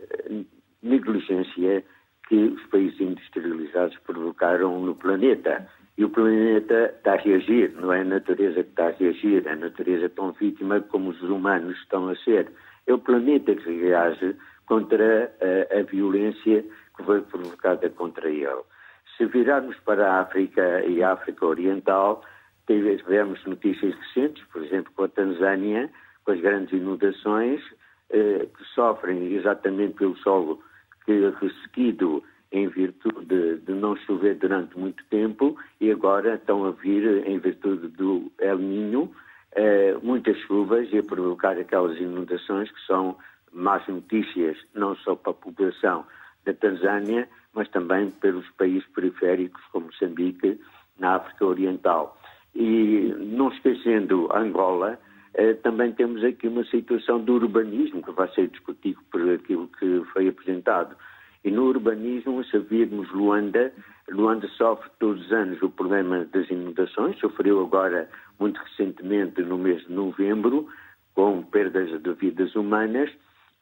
negligência que os países industrializados provocaram no planeta. E o planeta está a reagir, não é a natureza que está a reagir, é a natureza tão vítima como os humanos estão a ser. É o planeta que reage contra a, a violência que foi provocada contra ele. Se virarmos para a África e a África Oriental, Tivemos notícias recentes, por exemplo, com a Tanzânia, com as grandes inundações, eh, que sofrem exatamente pelo solo que é ressequido em virtude de, de, não chover durante muito tempo e agora estão a vir, em virtude do El Niño, eh, muitas chuvas e a provocar aquelas inundações que são más notícias, não só para a população da Tanzânia, mas também pelos países periféricos como Moçambique, na África Oriental. E não esquecendo Angola, eh, também temos aqui uma situação do urbanismo que vai ser discutido por aquilo que foi apresentado. E no urbanismo, se virmos Luanda, Luanda sofre todos os anos o problema das inundações, sofreu agora muito recentemente no mês de novembro, com perdas de vidas humanas,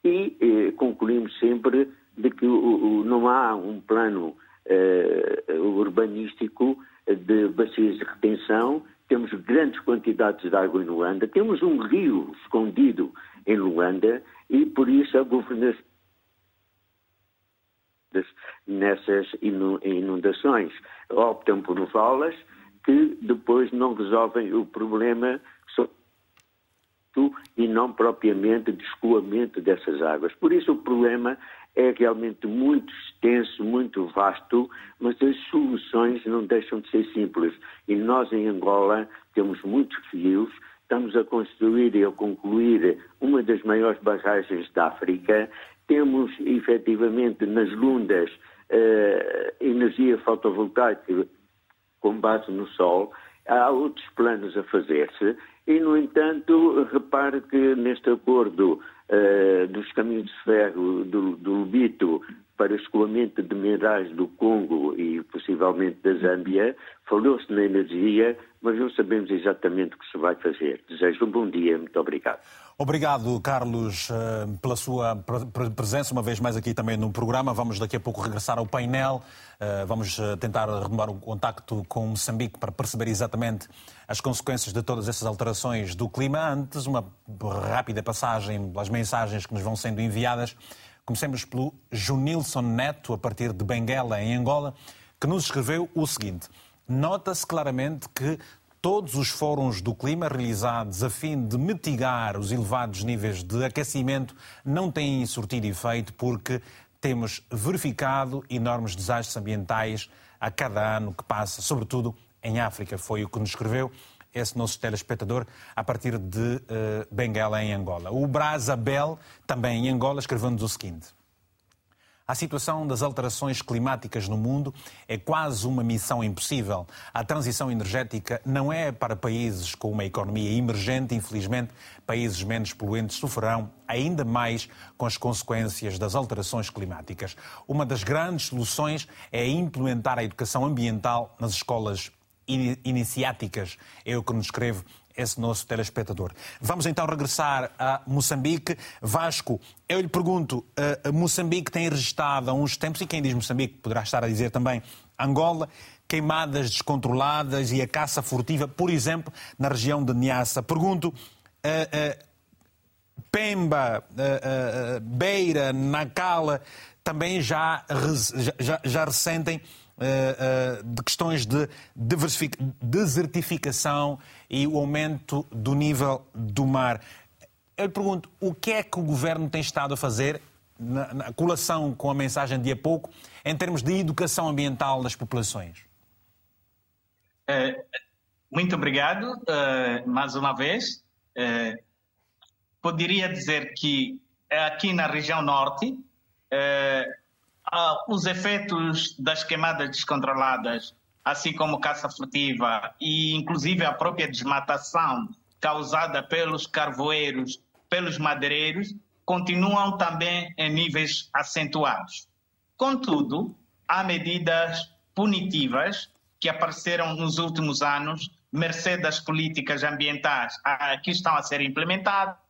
e eh, concluímos sempre de que não há um plano eh, urbanístico de bacias de retenção, temos grandes quantidades de água em Luanda, temos um rio escondido em Luanda e por isso a governação nessas inundações. Optam por valas que depois não resolvem o problema e não propriamente de escoamento dessas águas. Por isso o problema é realmente muito extenso, muito vasto, mas as soluções não deixam de ser simples. E nós em Angola temos muitos fios, estamos a construir e a concluir uma das maiores barragens da África, temos efetivamente nas lundas uh, energia fotovoltaica com base no sol, há outros planos a fazer-se e, no entanto, repare que neste acordo uh, dos caminhos de ferro do, do Lubito para escoamento de minerais do Congo e possivelmente da Zâmbia, falou-se na energia, mas não sabemos exatamente o que se vai fazer. Desejo um bom dia, muito obrigado. Obrigado, Carlos, eh, pela sua presença uma vez mais aqui também no programa. Vamos daqui a pouco regressar ao painel. Eh, vamos eh, tentar retomar o contacto com Moçambique para perceber exatamente as consequências de todas essas alterações do clima. Antes, uma rápida passagem pelas mensagens que nos vão sendo enviadas. Comecemos pelo Junilson Neto, a partir de Benguela, em Angola, que nos escreveu o seguinte. Nota-se claramente que todos os fóruns do clima realizados a fim de mitigar os elevados níveis de aquecimento não têm surtido efeito porque temos verificado enormes desastres ambientais a cada ano que passa, sobretudo em África. Foi o que nos escreveu esse nosso telespectador a partir de uh, Benguela, em Angola. O Brazabel, também em Angola, escreveu-nos o seguinte. A situação das alterações climáticas no mundo é quase uma missão impossível. A transição energética não é para países com uma economia emergente, infelizmente, países menos poluentes sofrerão ainda mais com as consequências das alterações climáticas. Uma das grandes soluções é implementar a educação ambiental nas escolas iniciáticas. É o que nos escreve esse nosso telespectador. Vamos então regressar a Moçambique. Vasco, eu lhe pergunto, uh, Moçambique tem registrado há uns tempos, e quem diz Moçambique poderá estar a dizer também Angola, queimadas descontroladas e a caça furtiva, por exemplo, na região de Niassa. Pergunto, uh, Pemba, Beira, Nacala, também já, já, já ressentem de questões de desertificação e o aumento do nível do mar. Eu lhe pergunto, o que é que o governo tem estado a fazer, na, na colação com a mensagem de há pouco, em termos de educação ambiental das populações? É, muito obrigado, uh, mais uma vez. Uh, poderia dizer que aqui na região norte, uh, os efeitos das queimadas descontroladas assim como caça furtiva e inclusive a própria desmatação causada pelos carvoeiros, pelos madeireiros, continuam também em níveis acentuados. Contudo, há medidas punitivas que apareceram nos últimos anos, mercê das políticas ambientais que estão a ser implementadas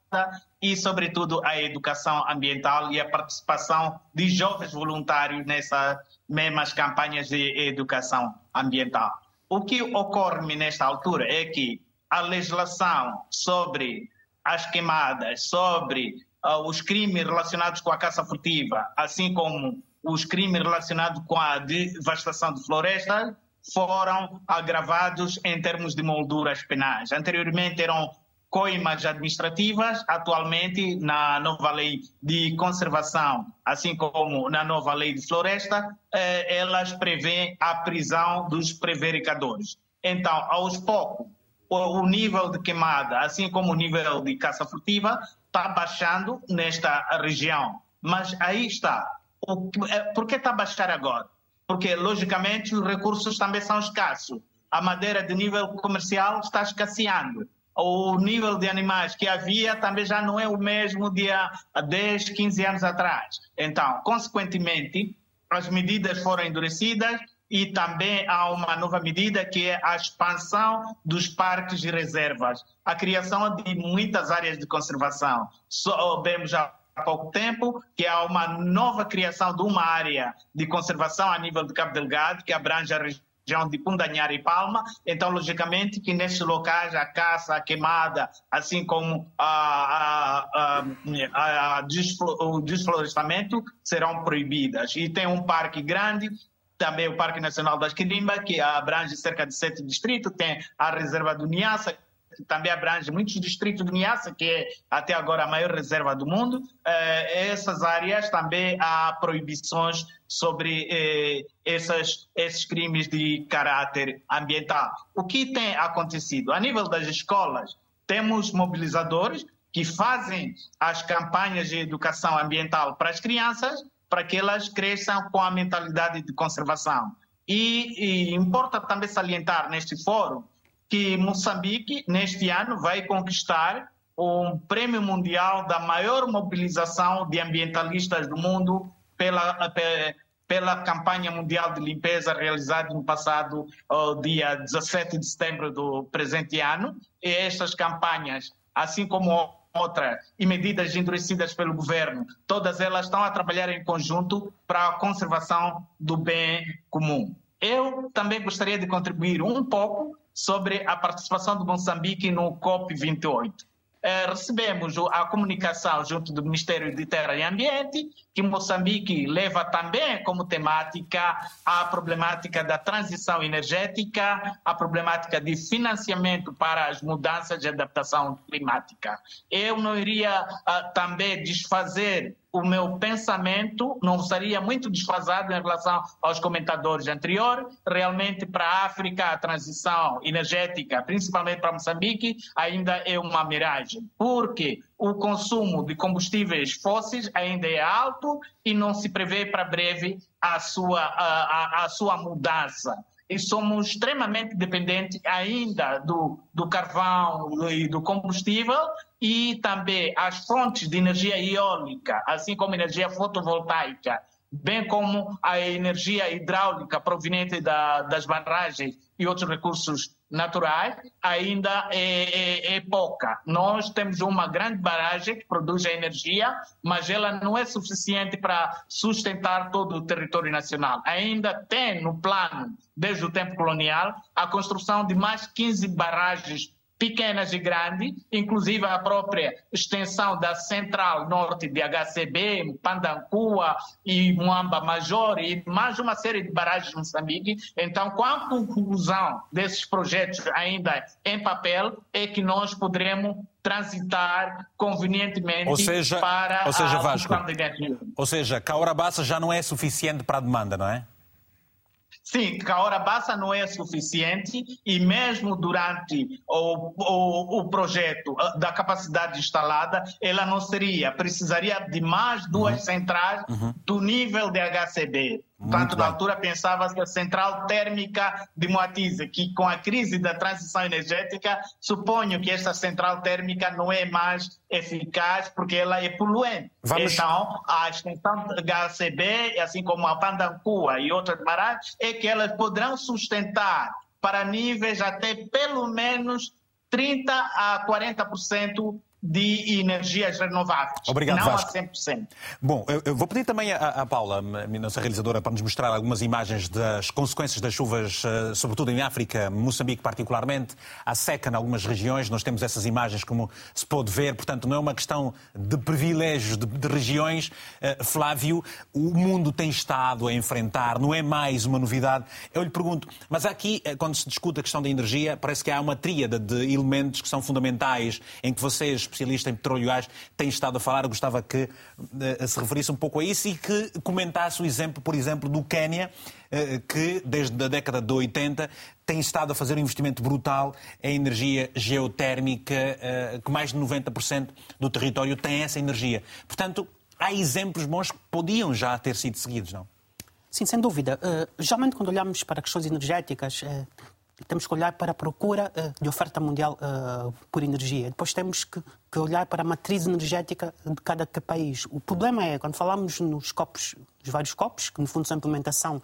e, sobretudo, a educação ambiental e a participação de jovens voluntários nessas mesmas campanhas de educação ambiental. O que ocorre nesta altura é que a legislação sobre as queimadas, sobre uh, os crimes relacionados com a caça furtiva, assim como os crimes relacionados com a devastação de florestas, foram agravados em termos de molduras penais. Anteriormente eram coimas administrativas, atualmente na nova lei de conservação, assim como na nova lei de floresta, eh, elas prevêem a prisão dos prevaricadores. Então, aos poucos, o nível de queimada, assim como o nível de caça furtiva, está baixando nesta região. Mas aí está. Eh, por que está a baixar agora? Porque, logicamente, os recursos também são escassos. A madeira de nível comercial está escasseando o nível de animais que havia também já não é o mesmo de há 10, 15 anos atrás. Então, consequentemente, as medidas foram endurecidas e também há uma nova medida que é a expansão dos parques e reservas, a criação de muitas áreas de conservação. Soubemos já há pouco tempo que há uma nova criação de uma área de conservação a nível de Cabo Delgado, que abrange a região região de Pundanhara e Palma, então, logicamente, que nesses locais a caça, a queimada, assim como a, a, a, a o desflorestamento, serão proibidas. E tem um parque grande, também o Parque Nacional das Quirimba, que abrange cerca de sete distritos, tem a Reserva do Niassa, também abrange muitos distritos de Niassa, que é até agora a maior reserva do mundo. Eh, essas áreas também há proibições sobre eh, essas, esses crimes de caráter ambiental. O que tem acontecido? A nível das escolas, temos mobilizadores que fazem as campanhas de educação ambiental para as crianças, para que elas cresçam com a mentalidade de conservação. E, e importa também salientar neste fórum que Moçambique, neste ano, vai conquistar um prêmio mundial da maior mobilização de ambientalistas do mundo pela, pela campanha mundial de limpeza realizada no passado dia 17 de setembro do presente ano. E estas campanhas, assim como outras e medidas endurecidas pelo governo, todas elas estão a trabalhar em conjunto para a conservação do bem comum. Eu também gostaria de contribuir um pouco sobre a participação de Moçambique no COP28. Eh, recebemos a comunicação junto do Ministério de Terra e Ambiente, que Moçambique leva também como temática a problemática da transição energética, a problemática de financiamento para as mudanças de adaptação climática. Eu não iria uh, também desfazer o meu pensamento não seria muito desfasado em relação aos comentadores anteriores. Realmente, para a África, a transição energética, principalmente para Moçambique, ainda é uma miragem. Porque o consumo de combustíveis fósseis ainda é alto e não se prevê para breve a sua, a, a, a sua mudança e somos extremamente dependentes ainda do, do carvão e do combustível e também as fontes de energia eólica, assim como energia fotovoltaica, bem como a energia hidráulica proveniente da, das barragens e outros recursos naturais, ainda é, é, é, pouca. Nós temos uma grande barragem que produz a energia, mas ela não é suficiente para sustentar todo o território nacional. Ainda tem no plano, desde o tempo colonial, a construção de mais 15 barragens pequenas e grandes, inclusive a própria extensão da central norte de HCB, Pandancua e Muamba Major e mais uma série de barragens em Moçambique. Então, com a conclusão desses projetos ainda em papel, é que nós poderemos transitar convenientemente ou seja, para ou seja, a Vasco, Ou seja, Caorabassa já não é suficiente para a demanda, não é? Sim, que a hora baixa não é suficiente e mesmo durante o, o, o, projeto da capacidade instalada, ela não seria, precisaria de mais duas uhum. centrais uhum. do nível de HCB. Portanto, na altura pensava-se a central térmica de Moatize, que com a crise da transição energética, suponho que esta central térmica não é mais eficaz porque ela é poluente. Vamos... Então, a extensão da HCB, assim como a Pandancua e outras barragens, é que elas poderão sustentar para níveis até pelo menos 30 a 40% de energias renováveis. Obrigado, não Vasco. a 100%. Bom, eu vou pedir também à, Paula, a nossa realizadora, para nos mostrar algumas imagens das consequências das chuvas, eh, sobretudo em África, Moçambique particularmente, a seca em algumas regiões. Nós temos essas imagens, como se pode ver. Portanto, não é uma questão de privilégios de, de regiões. Uh, Flávio, o mundo tem estado a enfrentar, não é mais uma novidade. Eu lhe pergunto, mas aqui, eh, quando se discute a questão da energia, parece que há uma tríada de elementos que são fundamentais, em que vocês especialista em petróleo e gás, tem estado a falar. Gostava que uh, se referisse um pouco a isso e que comentasse o exemplo, por exemplo, do Quénia, uh, que desde a década de 80 tem estado a fazer um investimento brutal em energia geotérmica, uh, que mais de 90% do território tem essa energia. Portanto, há exemplos bons que podiam já ter sido seguidos, não? Sim, sem dúvida. Uh, geralmente, quando olhamos para questões energéticas, uh, temos que olhar para a procura uh, de oferta mundial uh, por energia. Depois temos que, olhar para a matriz energética de cada país. O problema é, quando falamos nos copos, os vários copos, que no fundo são a implementação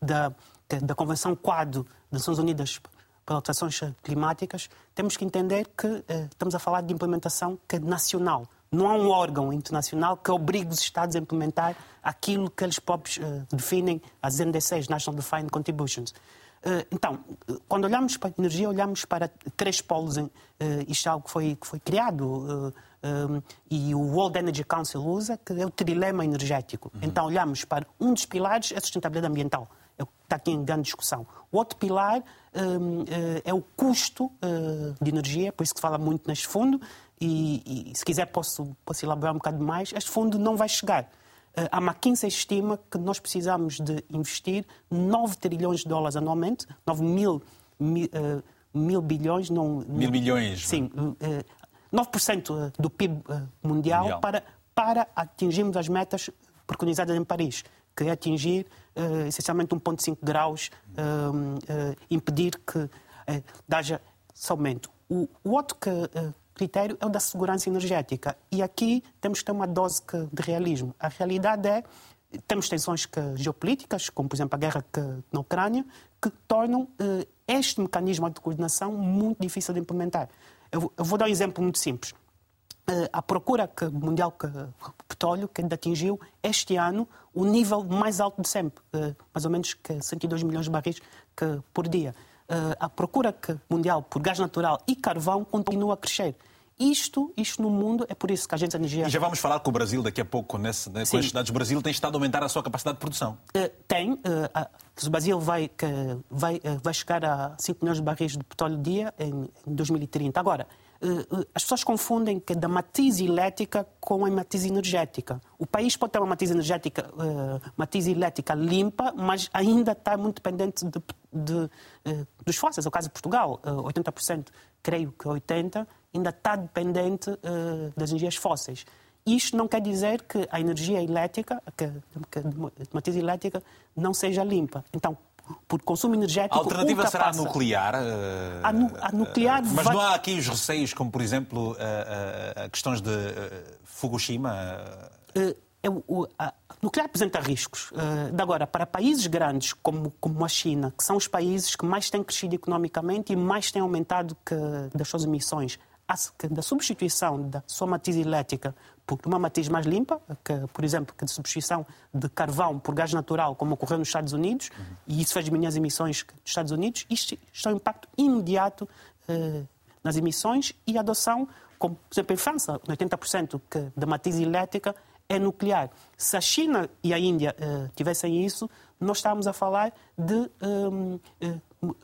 da, da Convenção Quadro das Nações Unidas para alterações climáticas, temos que entender que uh, estamos a falar de implementação que é nacional. Não há um órgão internacional que obrigue os Estados a implementar aquilo que eles próprios definem as NDCs, National Defined Contributions. Eh, então, quando olhamos para a energia, olhamos para três polos. Eh, isto é algo que foi, que foi criado eh, e o World Energy Council usa, que é o trilema energético. Uhum. Então, olhamos para um dos pilares, é a sustentabilidade ambiental. É está aqui em grande discussão. O outro pilar é o custo de energia, por isso que se fala muito neste fundo, e, e se quiser posso, posso elaborar um bocado mais. Este fundo não vai chegar eh, a McKinsey estima que nós precisamos de investir 9 trilhões de dólares anualmente, 9 mil, mil, uh, mil bilhões... Não, mil milhões. Sim, uh, eh, 9% do PIB mundial, mundial, Para, para atingirmos as metas preconizadas em Paris, que é atingir uh, essencialmente 1,5 graus, impedir que haja somente. O, o outro que critério é o da segurança energética. E aqui temos que ter uma dose de realismo. A realidade é temos tensões que, geopolíticas, como por exemplo a guerra que, na Ucrânia, que tornam eh, este mecanismo de coordenação muito difícil de implementar. Eu, eu vou dar um exemplo muito simples. Eh, a procura que, mundial de petróleo que atingiu este ano o nível mais alto de sempre, eh, mais ou menos que 102 milhões de barris que, por dia. Eh, a procura mundial por gás natural e carvão continua a crescer. Isto, isto no mundo é por isso que a gente energia. E já vamos falar com o Brasil daqui a pouco, nesse, né, com estes dados. O Brasil tem estado a aumentar a sua capacidade de produção. Uh, tem. Uh, o Brasil vai, vai, uh, vai chegar a 5 milhões de barris de petróleo dia em, em 2030. Agora, as pessoas confundem que da matriz elétrica com a matriz energética. O país pode ter uma matriz energética, matriz elétrica limpa, mas ainda está muito dependente de, de, dos fósseis. É o caso de Portugal, 80%, creio que 80%, ainda está dependente das energias fósseis. Isto não quer dizer que a energia elétrica, que, que a matriz elétrica, não seja limpa. Então, por consumo energético. A alternativa será a nuclear? A, nu, a nuclear mas vai... não há aqui os receios, como por exemplo a, a questões de Fukushima? Uh, a nuclear apresenta riscos. Uh, agora, para países grandes como, como a China, que são os países que mais têm crescido economicamente e mais têm aumentado que, das suas emissões, da substituição da sua matriz elétrica por uma matriz mais limpa, que, por exemplo, que de substituição de carvão por gás natural, como ocorreu nos Estados Unidos, uhum. e isso fez diminuir as emissões dos Estados Unidos, isto, isto é um impacto imediato eh, nas emissões e a adoção, como, por exemplo, em França, 80% que, da matriz elétrica é nuclear. Se a China e a Índia eh, tivessem isso, nós estávamos a falar de eh,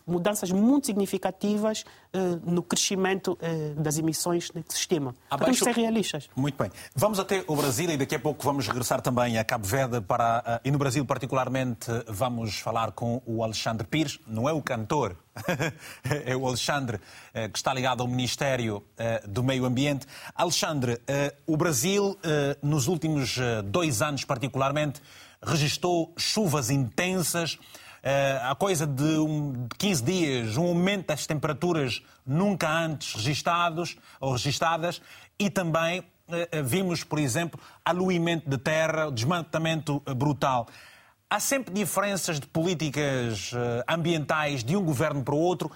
mudanças muito significativas uh, no crescimento uh, das emissões nesse sistema. Abaixo... Temos de ser realistas. Muito bem. Vamos até o Brasil e daqui a pouco vamos regressar também a Cabo Verde para, uh, e no Brasil particularmente vamos falar com o Alexandre Pires, não é o cantor, <laughs> é o Alexandre que está ligado ao Ministério do Meio Ambiente. Alexandre, o Brasil nos últimos dois anos particularmente registrou chuvas intensas, eh, a coisa de, um, 15 dias, um aumento das temperaturas nunca antes registados ou registadas e também eh, eh, vimos, por exemplo, aluimento de terra, desmatamento brutal. Há sempre diferenças de políticas ambientais de um governo para o outro.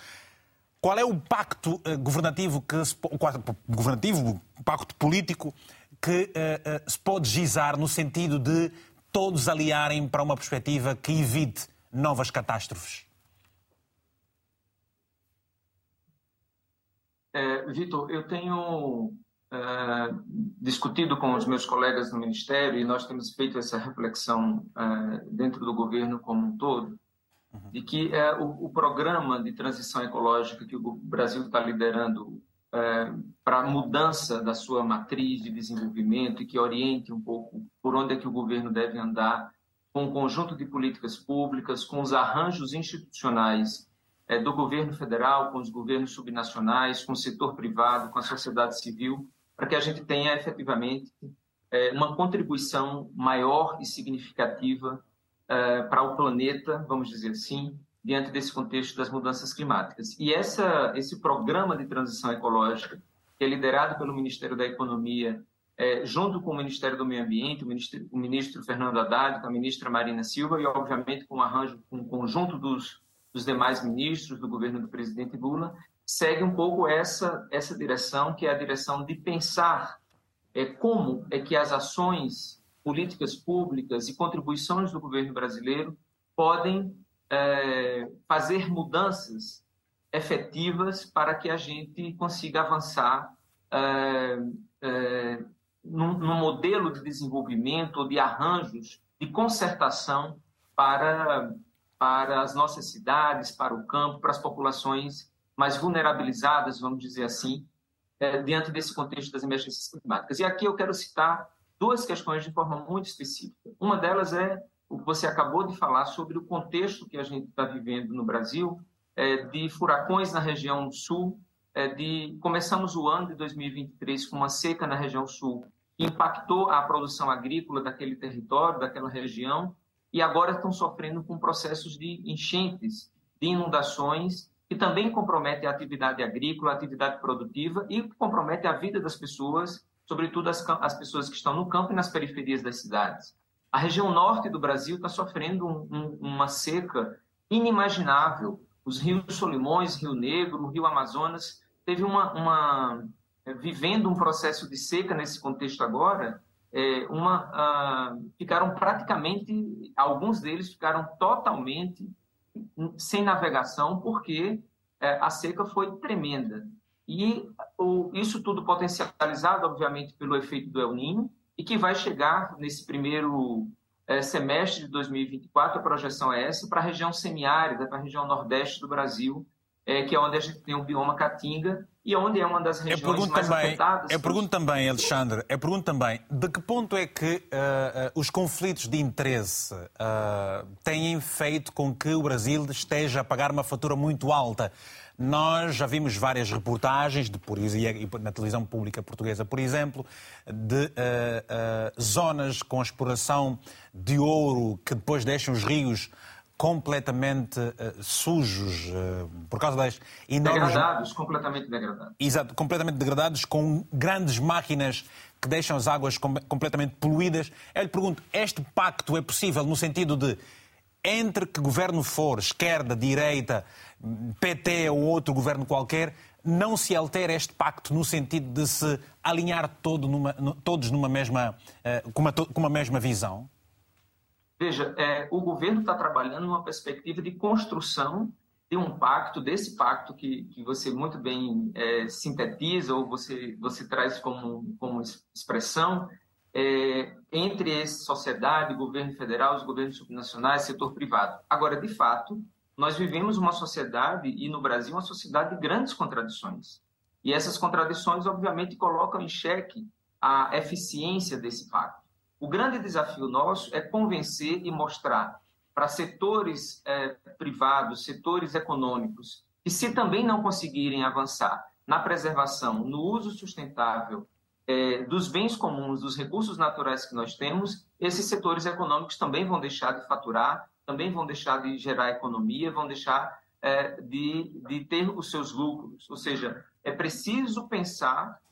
Qual é o pacto governativo que se, governativo, o pacto político que se pode gizar no sentido de todos aliarem para uma perspectiva que evite novas catástrofes? É, Vitor, eu tenho é, discutido com os meus colegas no Ministério e nós temos feito essa reflexão é, dentro do governo como um todo, uhum. de que é, o, o, programa de transição ecológica que o Brasil está liderando para a mudança da sua matriz de desenvolvimento e que oriente um pouco por onde é que o governo deve andar com um conjunto de políticas públicas, com os arranjos institucionais é, do governo federal, com os governos subnacionais, com o setor privado, com a sociedade civil, para que a gente tenha efetivamente é, uma contribuição maior e significativa é, para o planeta, vamos dizer assim, diante desse contexto das mudanças climáticas. E essa, esse programa de transição ecológica, que é liderado pelo Ministério da Economia é, junto com o Ministério do Meio Ambiente, o ministro, o ministro, Fernando Haddad, com a ministra Marina Silva e, obviamente, com o arranjo, com o conjunto dos, dos demais ministros do governo do presidente Lula, segue um pouco essa, essa direção, que é a direção de pensar é, como é que as ações, políticas públicas e contribuições do governo brasileiro podem é, fazer mudanças efetivas para que a gente consiga avançar é, é, num, modelo de desenvolvimento de arranjos de concertação para, para as nossas cidades, para o campo, para as populações mais vulnerabilizadas, vamos dizer assim, é, diante desse contexto das emergências climáticas. E aqui eu quero citar duas questões de forma muito específica. Uma delas é o que você acabou de falar sobre o contexto que a gente está vivendo no Brasil, é, de furacões na região sul, de começamos o ano de 2023 com uma seca na região sul que impactou a produção agrícola daquele território, daquela região, e agora estão sofrendo com processos de enchentes, de inundações, que também comprometem a atividade agrícola, a atividade produtiva e comprometem a vida das pessoas, sobretudo as, as pessoas que estão no campo e nas periferias das cidades. A região norte do Brasil está sofrendo um, um, uma seca inimaginável. Os rios Solimões, Rio Negro, Rio Amazonas teve uma, uma é, vivendo um processo de seca nesse contexto agora, é, uma, uh, ficaram praticamente, alguns deles ficaram totalmente sem navegação, porque é, a seca foi tremenda. E o, isso tudo potencializado, obviamente, pelo efeito do El Niño, e que vai chegar nesse primeiro é, semestre de 2024, a projeção é essa, para a região semiárida, para a região nordeste do Brasil, é, que é onde a gente tem o bioma caatinga, e onde é uma das regiões mais também, afetadas. Eu pergunto também, Alexandre, eu pergunto também, de que ponto é que uh, uh, os conflitos de interesse uh, têm feito com que o Brasil esteja a pagar uma fatura muito alta? Nós já vimos várias reportagens, de, por, na televisão pública portuguesa, por exemplo, de zonas com exploração de ouro que depois deixam os rios completamente uh, sujos uh, por causa das enormes... Degradados, completamente degradados. Exato, completamente degradados, com grandes máquinas que deixam as águas com completamente poluídas. Eu lhe pergunto, este pacto é possível no sentido de, entre que governo for, esquerda, direita, PT ou outro governo qualquer, não se altera este pacto no sentido de se alinhar todo numa, todos numa mesma, uh, com, uma, com uma mesma visão? Veja, é, o governo está trabalhando numa perspectiva de construção de um pacto, desse pacto que, que você muito bem é, sintetiza ou você, você traz como, como expressão, é, entre essa sociedade, governo federal, os governos subnacionais, setor privado. Agora, de fato, nós vivemos uma sociedade, e no Brasil, uma sociedade de grandes contradições. E essas contradições, obviamente, colocam em xeque a eficiência desse pacto. O grande desafio nosso é convencer e mostrar para setores é, privados, setores econômicos, que se também não conseguirem avançar na preservação, no uso sustentável é, dos bens comuns, dos recursos naturais que nós temos, esses setores econômicos também vão deixar de faturar, também vão deixar de gerar economia, vão deixar é, de, de ter os seus lucros. Ou seja, é preciso pensar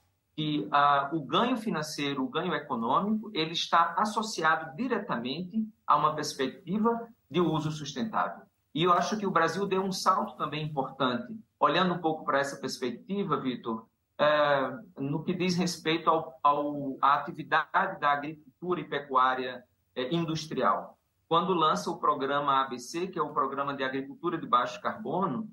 que ah, o ganho financeiro, o ganho econômico, ele está associado diretamente a uma perspectiva de uso sustentável. E eu acho que o Brasil deu um salto também importante, olhando um pouco para essa perspectiva, Vitor, é, no que diz respeito ao, ao, à atividade da agricultura e pecuária é, industrial. Quando lança o programa ABC, que é o Programa de Agricultura de Baixo Carbono,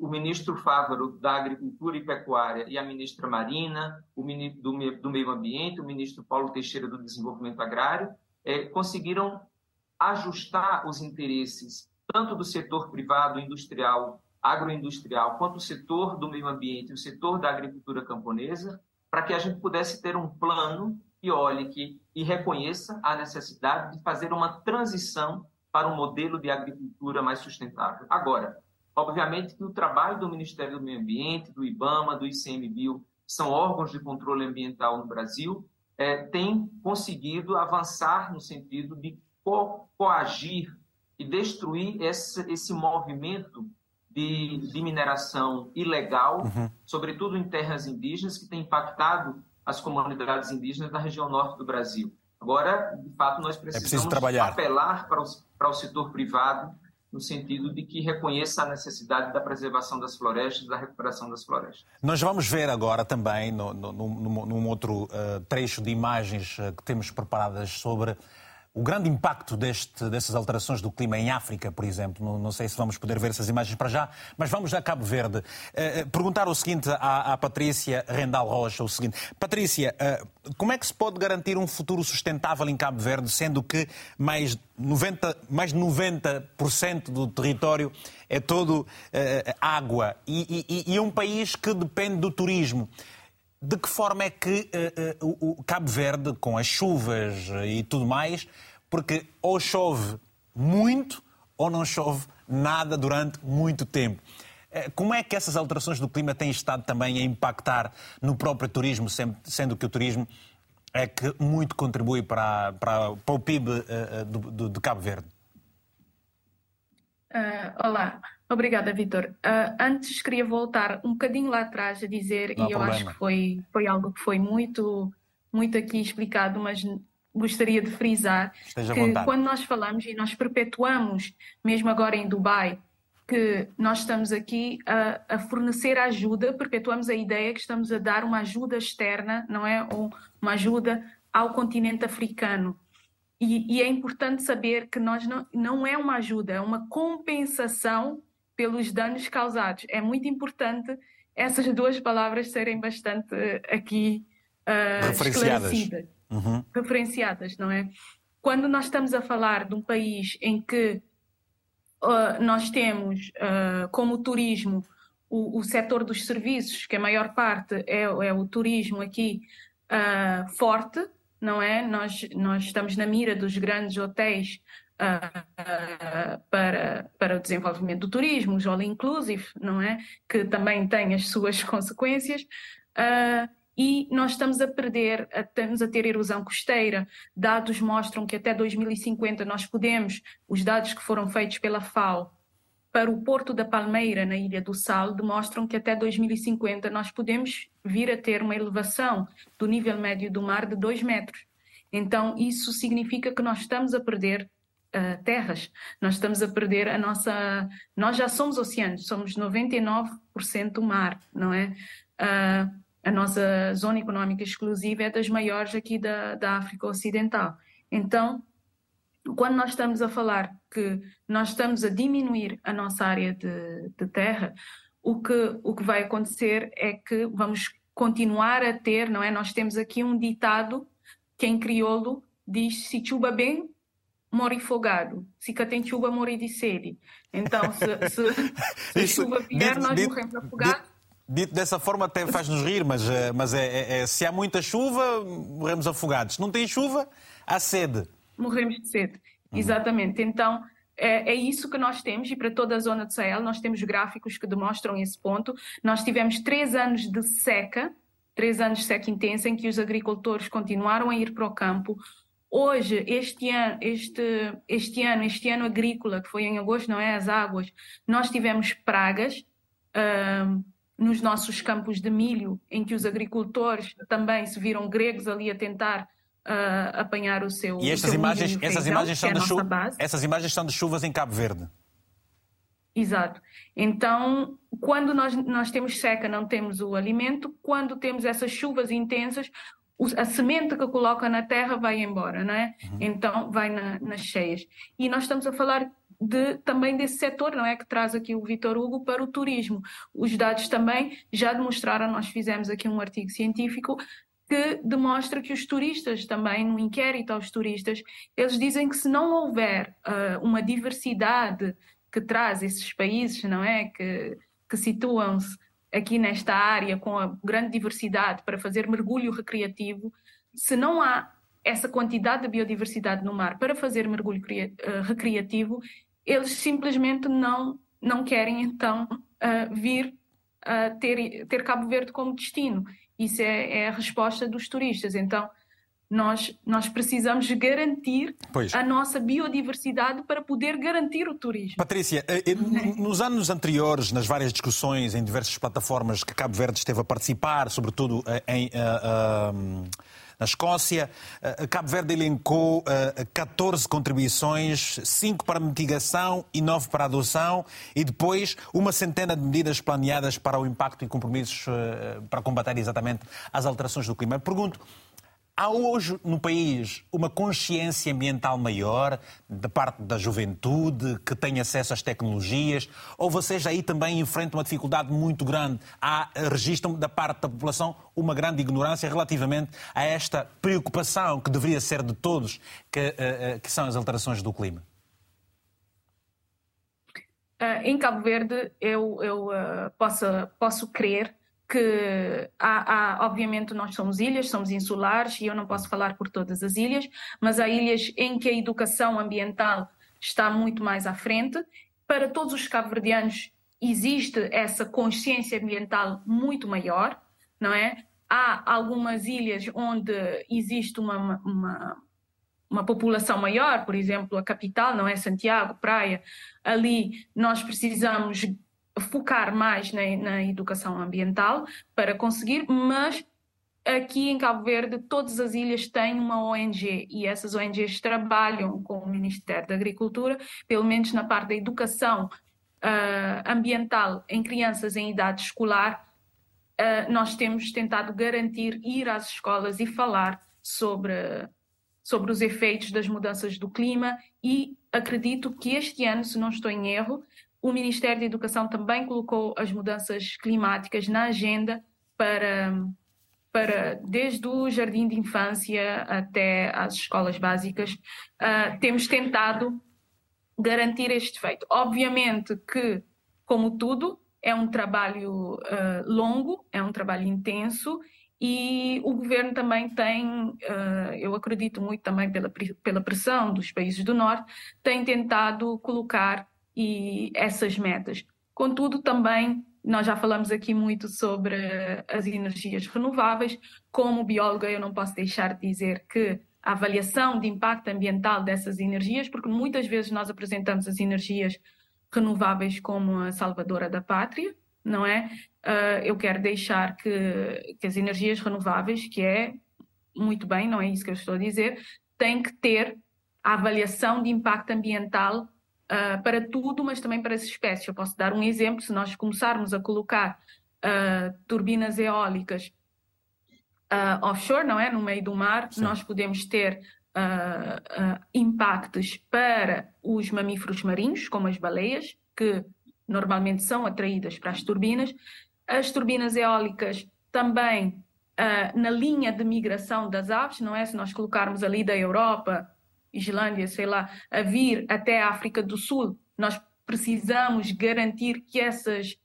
o ministro Fávaro da Agricultura e Pecuária e a ministra Marina, o ministro do, Meio Ambiente, o ministro Paulo Teixeira do Desenvolvimento Agrário, é, conseguiram ajustar os interesses tanto do setor privado, industrial, agroindustrial, quanto do setor do meio ambiente o setor da agricultura camponesa, para que a gente pudesse ter um plano que olhe que, e reconheça a necessidade de fazer uma transição para um modelo de agricultura mais sustentável. Agora, Obviamente que o trabalho do Ministério do Meio Ambiente, do IBAMA, do ICMBio, que são órgãos de controle ambiental no Brasil, é, tem conseguido avançar no sentido de co coagir e destruir esse, esse movimento de, de mineração ilegal, uhum. sobretudo em terras indígenas, que tem impactado as comunidades indígenas da região norte do Brasil. Agora, de fato, nós é precisamos é apelar para o, para o setor privado no sentido de que reconheça a necessidade da preservação das florestas, da recuperação das florestas. Nós vamos ver agora também, no, no, num, num outro uh, trecho de imagens uh, que temos preparadas sobre o grande impacto deste, dessas alterações do clima em África, por exemplo. Não, não, sei se vamos poder ver essas imagens para já, mas vamos a Cabo Verde. Uh, perguntar o seguinte à, à, Patrícia Rendal Rocha, o seguinte. Patrícia, uh, como é que se pode garantir um futuro sustentável em Cabo Verde, sendo que mais 90%, mais 90 do território é todo uh, água e, e, e um país que depende do turismo de que forma é que uh, uh, o Cabo Verde, com as chuvas e tudo mais, porque ou chove muito ou não chove nada durante muito tempo. Uh, como é que essas alterações do clima têm estado também a impactar no próprio turismo, sendo que o turismo é que muito contribui para, para, para o PIB de Cabo Verde? olá. Obrigada, Vitor. Uh, antes queria voltar um bocadinho lá atrás a dizer, Não e eu problema. acho que foi, foi algo que foi muito, muito aqui explicado, mas gostaria de frisar Esteja que quando nós falamos e nós perpetuamos, mesmo agora em Dubai, que nós estamos aqui a, a, fornecer ajuda, perpetuamos a ideia que estamos a dar uma ajuda externa, não é? Ou uma ajuda ao continente africano. E, e é importante saber que nós não, não é uma ajuda, é uma compensação pelos danos causados. É muito importante essas duas palavras serem bastante eh, aqui uh, referenciadas. esclarecidas, uhum. referenciadas, não é? Quando nós estamos a falar de um país em que uh, nós temos uh, como turismo o, o setor dos serviços, que a maior parte é, é o turismo aqui forte, não é? Nós, nós estamos na mira dos grandes hotéis uh, para, para o desenvolvimento do turismo, os all inclusive, não é? Que também tem as suas <laughs> consequências. Uh, e nós estamos a perder, estamos a ter erosão costeira. Dados mostram que até 2050 nós podemos, os dados que foram feitos pela FAO para o Porto da Palmeira, na Ilha do Sal, demonstram que até 2050 nós podemos vir a ter uma elevação do nível médio do mar de 2 metros. Então, isso significa que nós estamos a perder uh, terras, nós estamos a perder a nossa. Nós já somos oceanos, somos 99% mar, não é? Uh, a nossa zona económica exclusiva é das maiores aqui da, da África Ocidental. Então, quando nós estamos a falar que nós estamos a diminuir a nossa área de, de terra, o que, o que vai acontecer é que vamos continuar a ter, não é? Nós temos aqui um ditado que em crioulo diz: se chuva bem, morre fogado. Se tem chuva, morre de sede. Então, se, se, <laughs> se chuva vier, nós morremos afogados. Dito dessa forma até faz-nos rir, mas, eh, mas é, é, é, se há muita chuva, morremos afogados. Se não tem chuva, há sede. Morremos de sede, uhum. exatamente. Então, é, é, isso que nós temos e para toda a zona do Sahel nós temos gráficos que demonstram esse ponto. Nós tivemos três anos de seca, três anos de seca intensa, em que os agricultores continuaram a ir para o campo. Hoje, este ano, este, este ano, este ano agrícola, que foi em agosto, não é? As águas, nós tivemos pragas. Uh, nos nossos campos de milho, em que os agricultores também se viram gregos ali a tentar uh, apanhar o seu. E estas seu imagens, essas imagens são é de chuva, essas imagens são de chuvas em Cabo Verde. Exato. Então, quando nós, nós temos seca, não temos o alimento. Quando temos essas chuvas intensas, a semente que coloca na terra vai embora, não é? Uhum. Então, vai na, nas cheias. E nós estamos a falar de, também desse setor, não é? Que traz aqui o Vitor Hugo para o turismo. Os dados também já demonstraram, nós fizemos aqui um artigo científico que demonstra que os turistas também, no inquérito aos turistas, eles dizem que se não houver uh, uma diversidade que traz esses países, não é? Que, que situam-se aqui nesta área com a grande diversidade para fazer mergulho recreativo, se não há essa quantidade de biodiversidade no mar para fazer mergulho uh, recreativo, eles simplesmente não, não querem então uh, vir uh, ter, ter Cabo Verde como destino. Isso é, é, a resposta dos turistas. Então, nós, nós precisamos garantir pois. a nossa biodiversidade para poder garantir o turismo. Patrícia, eh, eh, nos anos anteriores, nas várias discussões em diversas plataformas que Cabo Verde esteve a participar, sobretudo eh, em. Uh, na Escócia, Cabo Verde elencou 14 eh, contribuições, 5 para mitigação e 9 para adoção, e depois uma centena de medidas planeadas para o impacto e compromissos para combater exatamente as alterações do clima. Pergunto, Há hoje no país uma consciência ambiental maior da parte da juventude que tem acesso às tecnologias? Ou vocês aí também enfrentam uma dificuldade muito grande? Há, registram da parte da população uma grande ignorância relativamente a esta preocupação que deveria ser de todos, que, eh, eh, que são as alterações do clima? Em Cabo Verde, eu, eu posso, posso crer que há, há, obviamente nós somos ilhas, somos insulares e eu não posso falar por todas as ilhas, mas há ilhas em que a educação ambiental está muito mais à frente. Para todos os cabo-verdianos existe essa consciência ambiental muito maior, não é? Há algumas ilhas onde existe uma, uma, uma população maior, por exemplo, a capital, não é? Santiago, Praia, ali nós precisamos focar mais na, na educação ambiental para conseguir, mas aqui em Cabo Verde todas as ilhas têm uma ONG e essas ONGs trabalham com o Ministério da Agricultura, pelo menos na parte da educação uh, ambiental em crianças em idade escolar. Uh, nós temos tentado garantir ir às escolas e falar sobre, sobre os efeitos das mudanças do clima e acredito que este ano, se não estou em erro, o Ministério da Educação também colocou as mudanças climáticas na agenda para, para desde o jardim de infância até as escolas básicas. Uh, temos tentado garantir este feito. Obviamente que, como tudo, é um trabalho uh, longo, é um trabalho intenso e o governo também tem, uh, eu acredito muito também pela, pela pressão dos países do Norte, tem tentado colocar e essas metas. Contudo, também nós já falamos aqui muito sobre as energias renováveis. Como bióloga, eu não posso deixar de dizer que a avaliação de impacto ambiental dessas energias, porque muitas vezes nós apresentamos as energias renováveis como a salvadora da pátria, não é? Uh, eu quero deixar que, que as energias renováveis, que é muito bem, não é isso que eu estou a dizer, têm que ter a avaliação de impacto ambiental uh, para tudo, mas também para as espécies. Eu posso dar um exemplo: se nós começarmos a colocar uh, turbinas eólicas offshore, não é? No meio do mar, Sim. nós podemos ter impactos para os mamíferos marinhos, como as baleias, que normalmente são atraídas para as turbinas. As turbinas eólicas também uh, na linha de migração das aves, não é? Se nós colocarmos ali da Europa, Islândia, sei lá, a vir até a África do Sul, nós precisamos garantir que essas,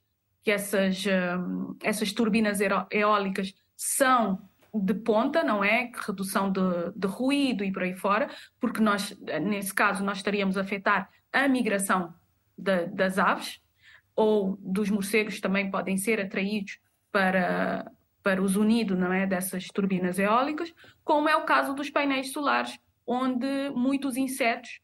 que essas, um, essas turbinas eólicas são de ponta, não é? Redução de, de ruído e por aí fora, porque nós, nesse caso, nós estaríamos a afetar a migração de, das aves, ou dos morcegos também podem ser atraídos para, para os unidos não é, dessas turbinas eólicas, como é o caso dos painéis solares, onde muitos insetos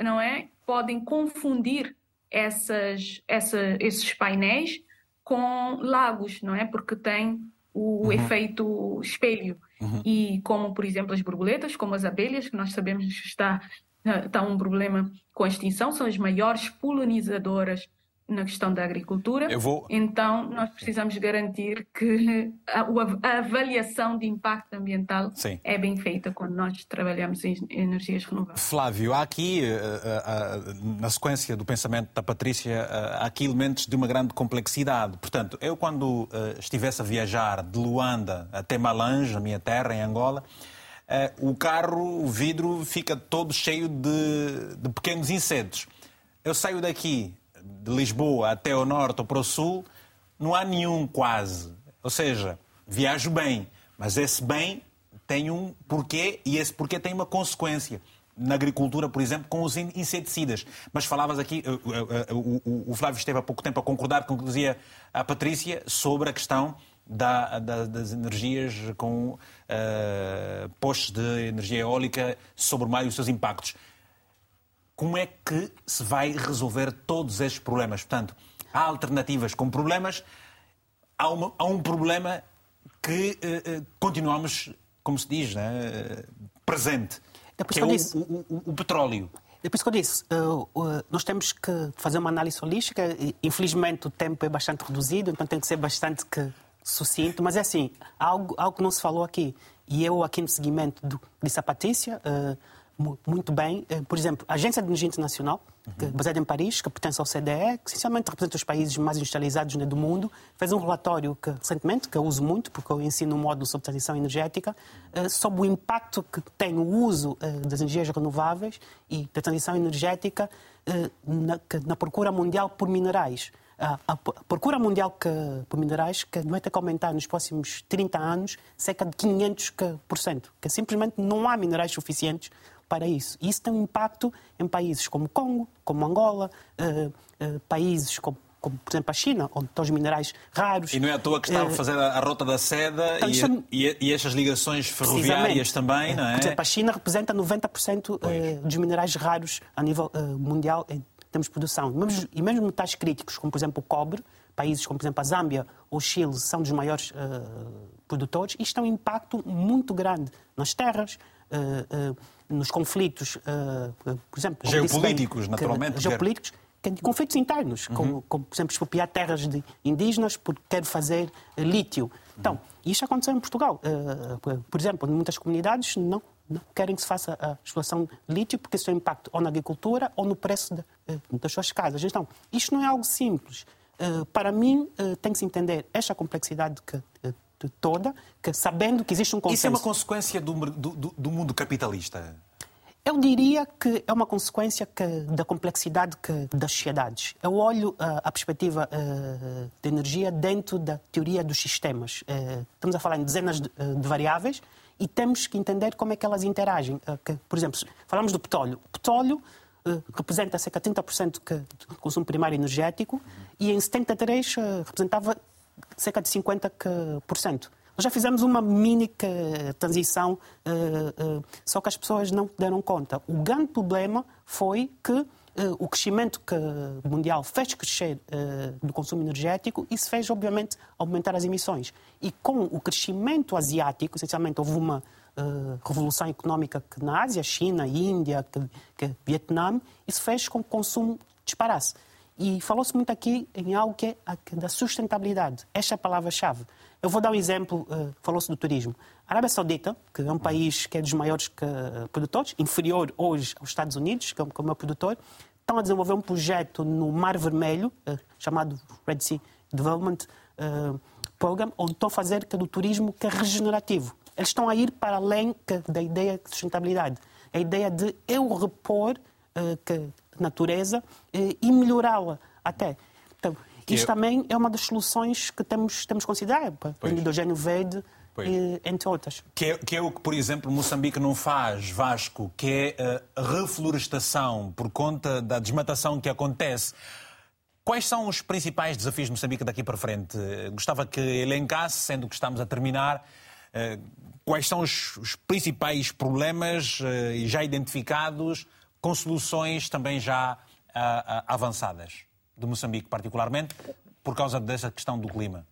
não é, podem confundir essas, essa, esses painéis com lagos, não é? Porque tem o uhum. efeito espelho. Uhum. E como, por exemplo, as borboletas, como as abelhas, que nós sabemos que está, está um problema com a extinção, são as maiores polinizadoras na questão da agricultura. Vou... Então, nós precisamos garantir que a, a avaliação de impacto ambiental Sim. é bem feita quando nós trabalhamos em energias renováveis. Flávio, há aqui, eh, eh, eh, na sequência do pensamento da Patrícia, há aqui elementos de uma grande complexidade. Portanto, eu quando estivesse a viajar de Luanda até Malange, a minha terra, em Angola, o carro, o vidro, fica todo cheio de, de pequenos insetos. Eu saio daqui de Lisboa até o norte ou para o sul, não há nenhum quase. Ou seja, viajo bem, mas esse bem tem um porquê e esse porquê tem uma consequência. Na agricultura, por exemplo, com os inseticidas. Mas falavas aqui, o Flávio esteve há pouco tempo a concordar com o que dizia a Patrícia sobre a questão da, da, das energias com uh, postos de energia eólica sobre o mar e os seus impactos como é que se vai resolver todos estes problemas? Portanto, há alternativas com problemas, há, uma, há um problema que uh, continuamos, como se diz, né, presente, é que é o, o, o, o, petróleo. É por isso que eu disse, nós temos que fazer uma análise holística. Infelizmente o tempo é bastante reduzido, então tem que ser bastante que, sucinto. Mas é assim, algo, algo que não se falou aqui, e eu aqui no seguimento do, disse a Patrícia, uh, muito bem. Eh, por exemplo, a Agência de Energia Internacional, que, baseada em Paris, que pertence ao CDE, que essencialmente representa os países mais industrializados né, do mundo, fez um relatório que, recentemente, que eu uso muito, porque eu ensino um módulo sobre transição energética, eh, sobre o impacto que tem o uso eh, das energias renováveis e da transição energética na, na procura mundial por minerais. A, procura mundial que, por minerais que vai ter que aumentar nos próximos 30 anos cerca de 500%, que simplesmente não há minerais suficientes para isso. E isso tem um impacto em países como Congo, como Angola, uh, uh, países como como por exemplo a China, onde estão os minerais raros. E não é à toa que está a eh, fazer a, rota da seda então, e, chama... e, e, estas ligações ferroviárias também, não é? Por exemplo, a China representa 90% pois. dos minerais raros a nível mundial em termos de produção. E mesmo, e mesmo metais críticos, como por exemplo o cobre, países como por exemplo a Zâmbia ou o Chile são dos maiores uh, produtores, isto tem um impacto muito grande nas terras, uh, uh, nos conflitos, uh, por exemplo... Geopolíticos, bem, naturalmente. Que, geopolíticos, conflitos internos, uhum. como, como, por exemplo, expropriar terras de indígenas porque quer fazer uh, lítio. Então, isto aconteceu em Portugal. Uh, por exemplo, em muitas comunidades não, não querem que se faça a exploração de lítio porque isso tem impacto ou na agricultura ou no preço de, das suas casas. Então, isto não é algo simples. Para mim, tem que se entender esta complexidade que toda, que sabendo que existe um consenso... Isso é uma consequência do, do, do mundo capitalista? Eu diria que é uma consequência que, da complexidade que, das sociedades. Eu olho uh, a perspectiva uh, de energia dentro da teoria dos sistemas. Uh, estamos a falar em dezenas de, de, variáveis e temos que entender como é que elas interagem. Que, por exemplo, falamos do petróleo. O petróleo representa cerca de 30% do consumo primário energético e em 73 representava cerca de 50%. Nós já fizemos uma mini transição, eh, eh, só que as pessoas não deram conta. O grande problema foi que eh, o crescimento mundial fez crescer do consumo energético se fez, obviamente, aumentar as emissões. E com o crescimento asiático, essencialmente houve uma revolução económica que na Ásia, China, Índia, que, que Vietnã, isso fez com que o consumo disparasse. E falou-se muito aqui em algo que é da sustentabilidade. Esta é a palavra-chave. Eu vou dar um exemplo, uh, falou-se do turismo. A Arábia Saudita, que é um país que é dos maiores uh, produtores, inferior hoje aos Estados Unidos, que é o meu produtor, estão a desenvolver um projeto no Mar Vermelho, uh, chamado Red Sea Development Program, onde estão a fazer que do turismo que é regenerativo. Eles estão a ir para além da ideia de sustentabilidade. A ideia de eu repor que, natureza e melhorá-la até. Então, que Isto é... também é uma das soluções que temos, temos considerar, o hidrogênio verde, e, entre outras. Que é, que é, o que, por exemplo, Moçambique não faz, Vasco, que é a reflorestação por conta da desmatação que acontece. Quais são os principais desafios de Moçambique daqui para frente? Gostava que elencasse, sendo que estamos a terminar, eh, quais são os, os principais problemas eh, já identificados, com soluções também já ah, avançadas? de Moçambique, particularmente, por causa dessa questão do clima?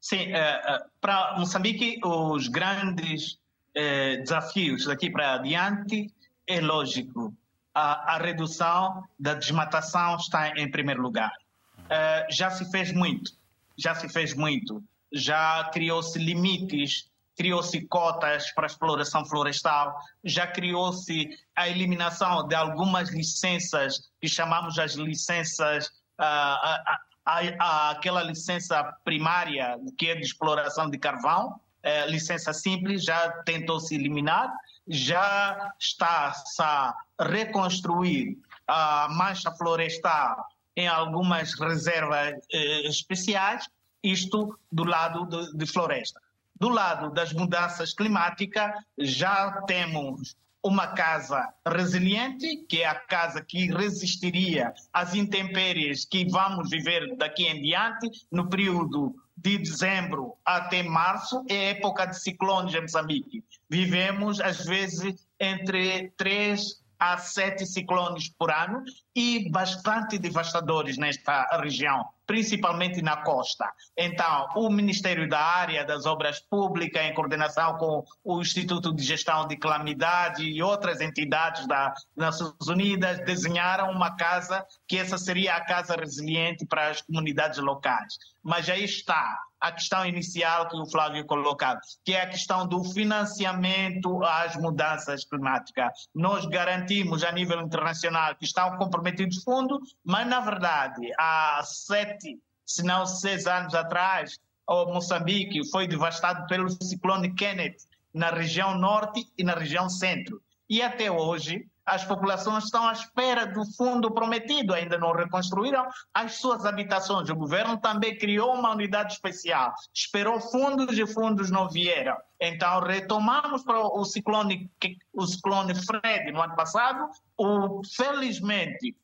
Sim, eh, eh, para Moçambique, os grandes eh, desafios daqui para adiante é lógico. A, a redução da desmatação está em primeiro lugar. Já se fez muito, já se fez muito. Já criou-se limites criou-se cotas para exploração florestal, já criou-se a eliminação de algumas licenças que chamamos as licenças, uh, aquela licença primária que é de exploração de carvão, uh, licença simples, já tentou-se eliminar, já está-se a reconstruir a mancha florestal em algumas reservas uh, especiais, isto do lado de, de floresta. Do lado das mudanças climáticas, já temos uma casa resiliente, que é a casa que resistiria às intempéries que vamos viver daqui em diante, no período de dezembro até março, é época de ciclones em Moçambique. Vivemos, às vezes, entre três a sete ciclones por ano e bastante devastadores nesta região principalmente na costa. Então, o Ministério da Área das Obras Públicas, em coordenação com o Instituto de Gestão de Calamidade e outras entidades das Nações Unidas, desenharam uma casa que essa seria a casa resiliente para as comunidades locais. Mas aí está a questão inicial que o Flávio colocou, que é a questão do financiamento às mudanças climáticas. Nós garantimos a nível internacional que estão comprometidos fundos, mas na verdade há sete, se não seis anos atrás, o Moçambique foi devastado pelo ciclone Kenneth na região norte e na região centro. E até hoje, as populações estão à espera do fundo prometido, ainda não reconstruíram as suas habitações. O governo também criou uma unidade especial, esperou fundos e fundos não vieram. Então, retomamos para o ciclone, o ciclone Fred no ano passado. O, felizmente,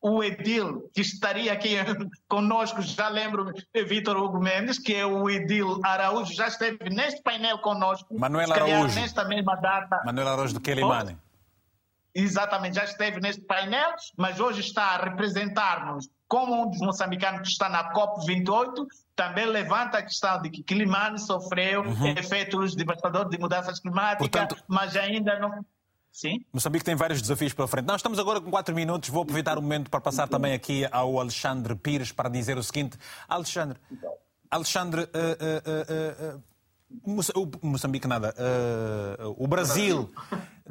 o Edil, que estaria aqui <laughs> conosco, já lembro, Vitor Hugo Mendes, que é o Edil Araújo, já esteve neste painel conosco. Manuel Araújo. Nesta mesma data. Manuel Araújo do Quelimane. Exatamente, já esteve neste painel, mas hoje está a representar-nos como um dos moçambicanos que está na COP28, também levanta a questão de que Quilimane sofreu uhum. efeitos devastadores de mudanças climáticas, Portanto... mas ainda não Sim. Moçambique tem vários desafios pela frente. Nós estamos agora com quatro minutos. Vou aproveitar o momento para passar também aqui ao Alexandre Pires para dizer o seguinte. Alexandre, Alexandre, uh, uh, uh, Moçambique nada. o Brasil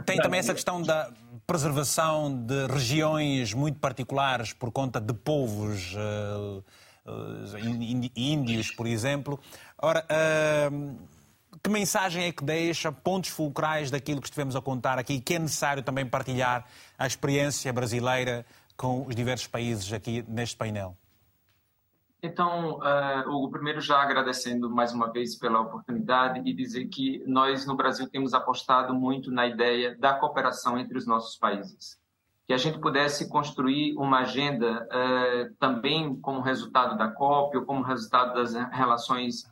tem também essa questão da preservação de regiões muito particulares por conta de povos índios, por exemplo. Ora, Que mensagem é que deixa, pontos fulcrais daquilo que estivemos a contar aqui, que é necessário também partilhar a experiência brasileira com os diversos países aqui neste painel? Então, uh, Hugo, primeiro já agradecendo mais uma vez pela oportunidade e dizer que nós no Brasil temos apostado muito na ideia da cooperação entre os nossos países. Que a gente pudesse construir uma agenda uh, também como resultado da COP ou como resultado das relações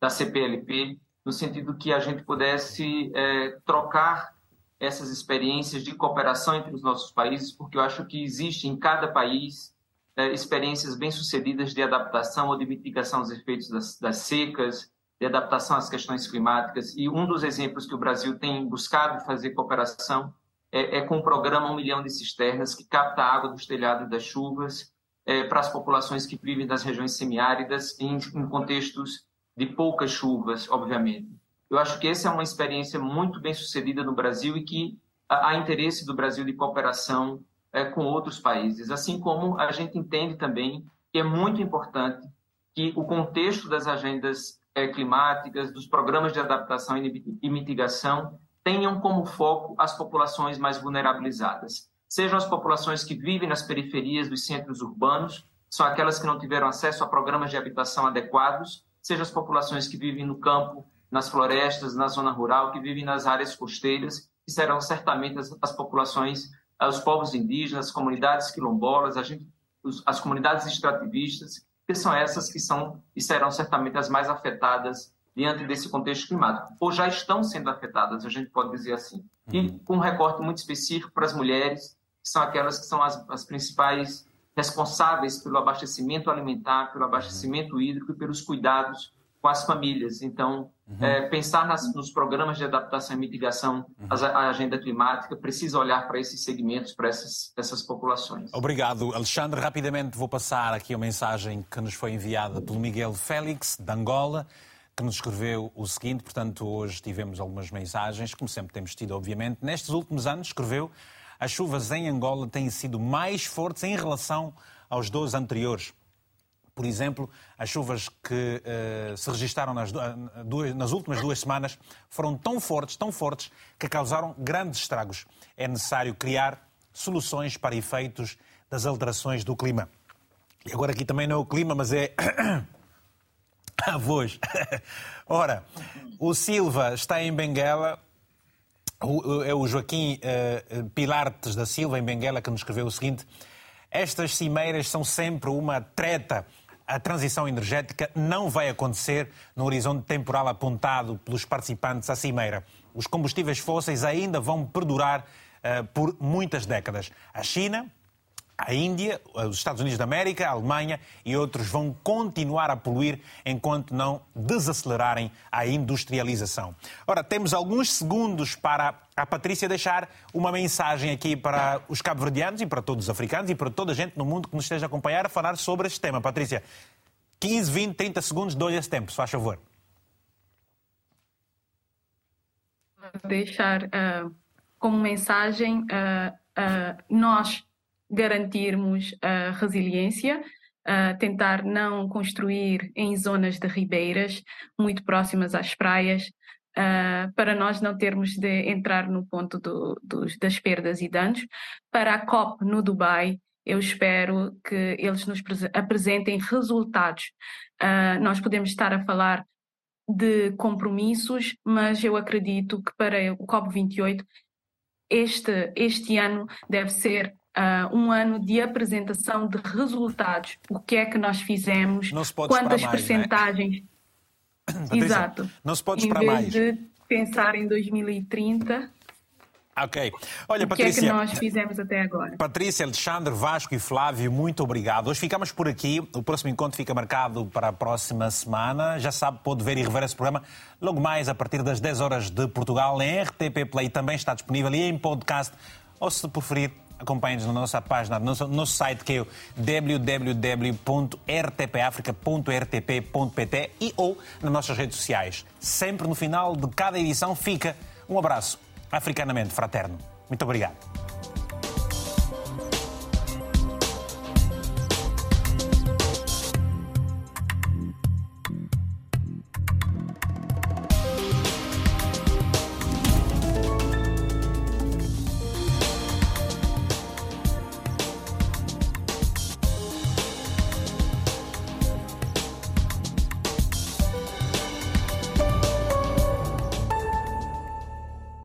da CPLP, no sentido que a gente pudesse uh, trocar essas experiências de cooperação entre os nossos países, porque eu acho que existe em cada país experiências bem-sucedidas de adaptação ou de mitigação aos efeitos das, das secas, de adaptação às questões climáticas. E um dos exemplos que o Brasil tem buscado fazer cooperação é, é com o programa Um Milhão de Cisternas, que capta água dos telhados das chuvas é, para as populações que vivem nas regiões semiáridas em, em contextos de poucas chuvas, obviamente. Eu acho que essa é uma experiência muito bem sucedida no Brasil e que há interesse do Brasil de cooperação é, com outros países, assim como a gente entende também que é muito importante que o contexto das agendas é, climáticas, dos programas de adaptação e mitigação tenham como foco as populações mais vulnerabilizadas, sejam as populações que vivem nas periferias dos centros urbanos, são aquelas que não tiveram acesso a programas de habitação adequados, sejam as populações que vivem no campo, nas florestas, na zona rural, que vivem nas áreas costeiras, que serão certamente as, as populações os povos indígenas, as comunidades quilombolas, gente, as comunidades extrativistas, que são essas que são e serão certamente as mais afetadas diante desse contexto climático, ou já estão sendo afetadas, a gente pode dizer assim. E uhum. com um recorte muito específico para as mulheres, que são aquelas que são as, as principais responsáveis pelo abastecimento alimentar, pelo abastecimento hídrico e pelos cuidados com as famílias. Então, uhum. é, pensar nas, nos programas de adaptação e mitigação à agenda climática precisa olhar para esses segmentos, para essas, essas populações. Obrigado, Alexandre. Rapidamente vou passar aqui a mensagem que nos foi enviada pelo Miguel Félix, de Angola, que nos escreveu o seguinte. Portanto, hoje tivemos algumas mensagens, como sempre temos tido, obviamente. Nestes últimos anos, escreveu, as chuvas em Angola têm sido mais fortes em relação aos 12 anteriores. Por exemplo, as chuvas que uh, se registaram nas, duas, nas últimas duas semanas foram tão fortes, tão fortes, que causaram grandes estragos. É necessário criar soluções para efeitos das alterações do clima. E agora aqui também não é o clima, mas é <coughs> a voz. <laughs> Ora, o Silva está em Benguela. É o Joaquim uh, Pilartes da Silva, em Benguela, que nos escreveu o seguinte: Estas cimeiras são sempre uma treta a transição energética não vai acontecer no horizonte temporal apontado pelos participantes à Cimeira. Os combustíveis fósseis ainda vão perdurar uh, por muitas décadas. A China, a Índia, os Estados Unidos da América, a Alemanha e outros vão continuar a poluir enquanto não desacelerarem a industrialização. Ora, temos alguns segundos para a Patrícia deixar uma mensagem aqui para os cabo-verdianos e para todos os africanos e para toda a gente no mundo que nos esteja a acompanhar a falar sobre este tema. Patrícia, 15, 20, 30 segundos, dou-lhe esse tempo, se faz favor. Deixar uh, como mensagem uh, uh, nós garantirmos a resiliência, a tentar não construir em zonas de ribeiras muito próximas às praias, uh, para nós não termos de entrar no ponto do, dos, das perdas e danos. Para a COP no Dubai, eu espero que eles nos apresentem resultados. Uh, nós podemos estar a falar de compromissos, mas eu acredito que para o COP28 este, este ano deve ser uh, um ano de apresentação de resultados. O que é que nós fizemos? quantas mais, percentagens? <coughs> É? Exato. Não se pode esperar mais. Em vez de pensar em 2030. Ok. Olha, o Patrícia. que é que nós fizemos até agora? Patrícia, Alexandre, Vasco e Flávio, muito obrigado. Hoje ficamos por aqui. O próximo encontro fica marcado para a próxima semana. Já sabe, pode ver e rever esse programa logo mais a partir das 10 horas de Portugal. Em RTP Play também está disponível e em podcast. Ou se preferir, acompanhe-nos na nossa página, no nosso, nosso site que é www.rtpafrica.rtp.pt e ou nas nossas redes sociais. Sempre no final de cada edição fica um abraço africanamente fraterno. Muito obrigado.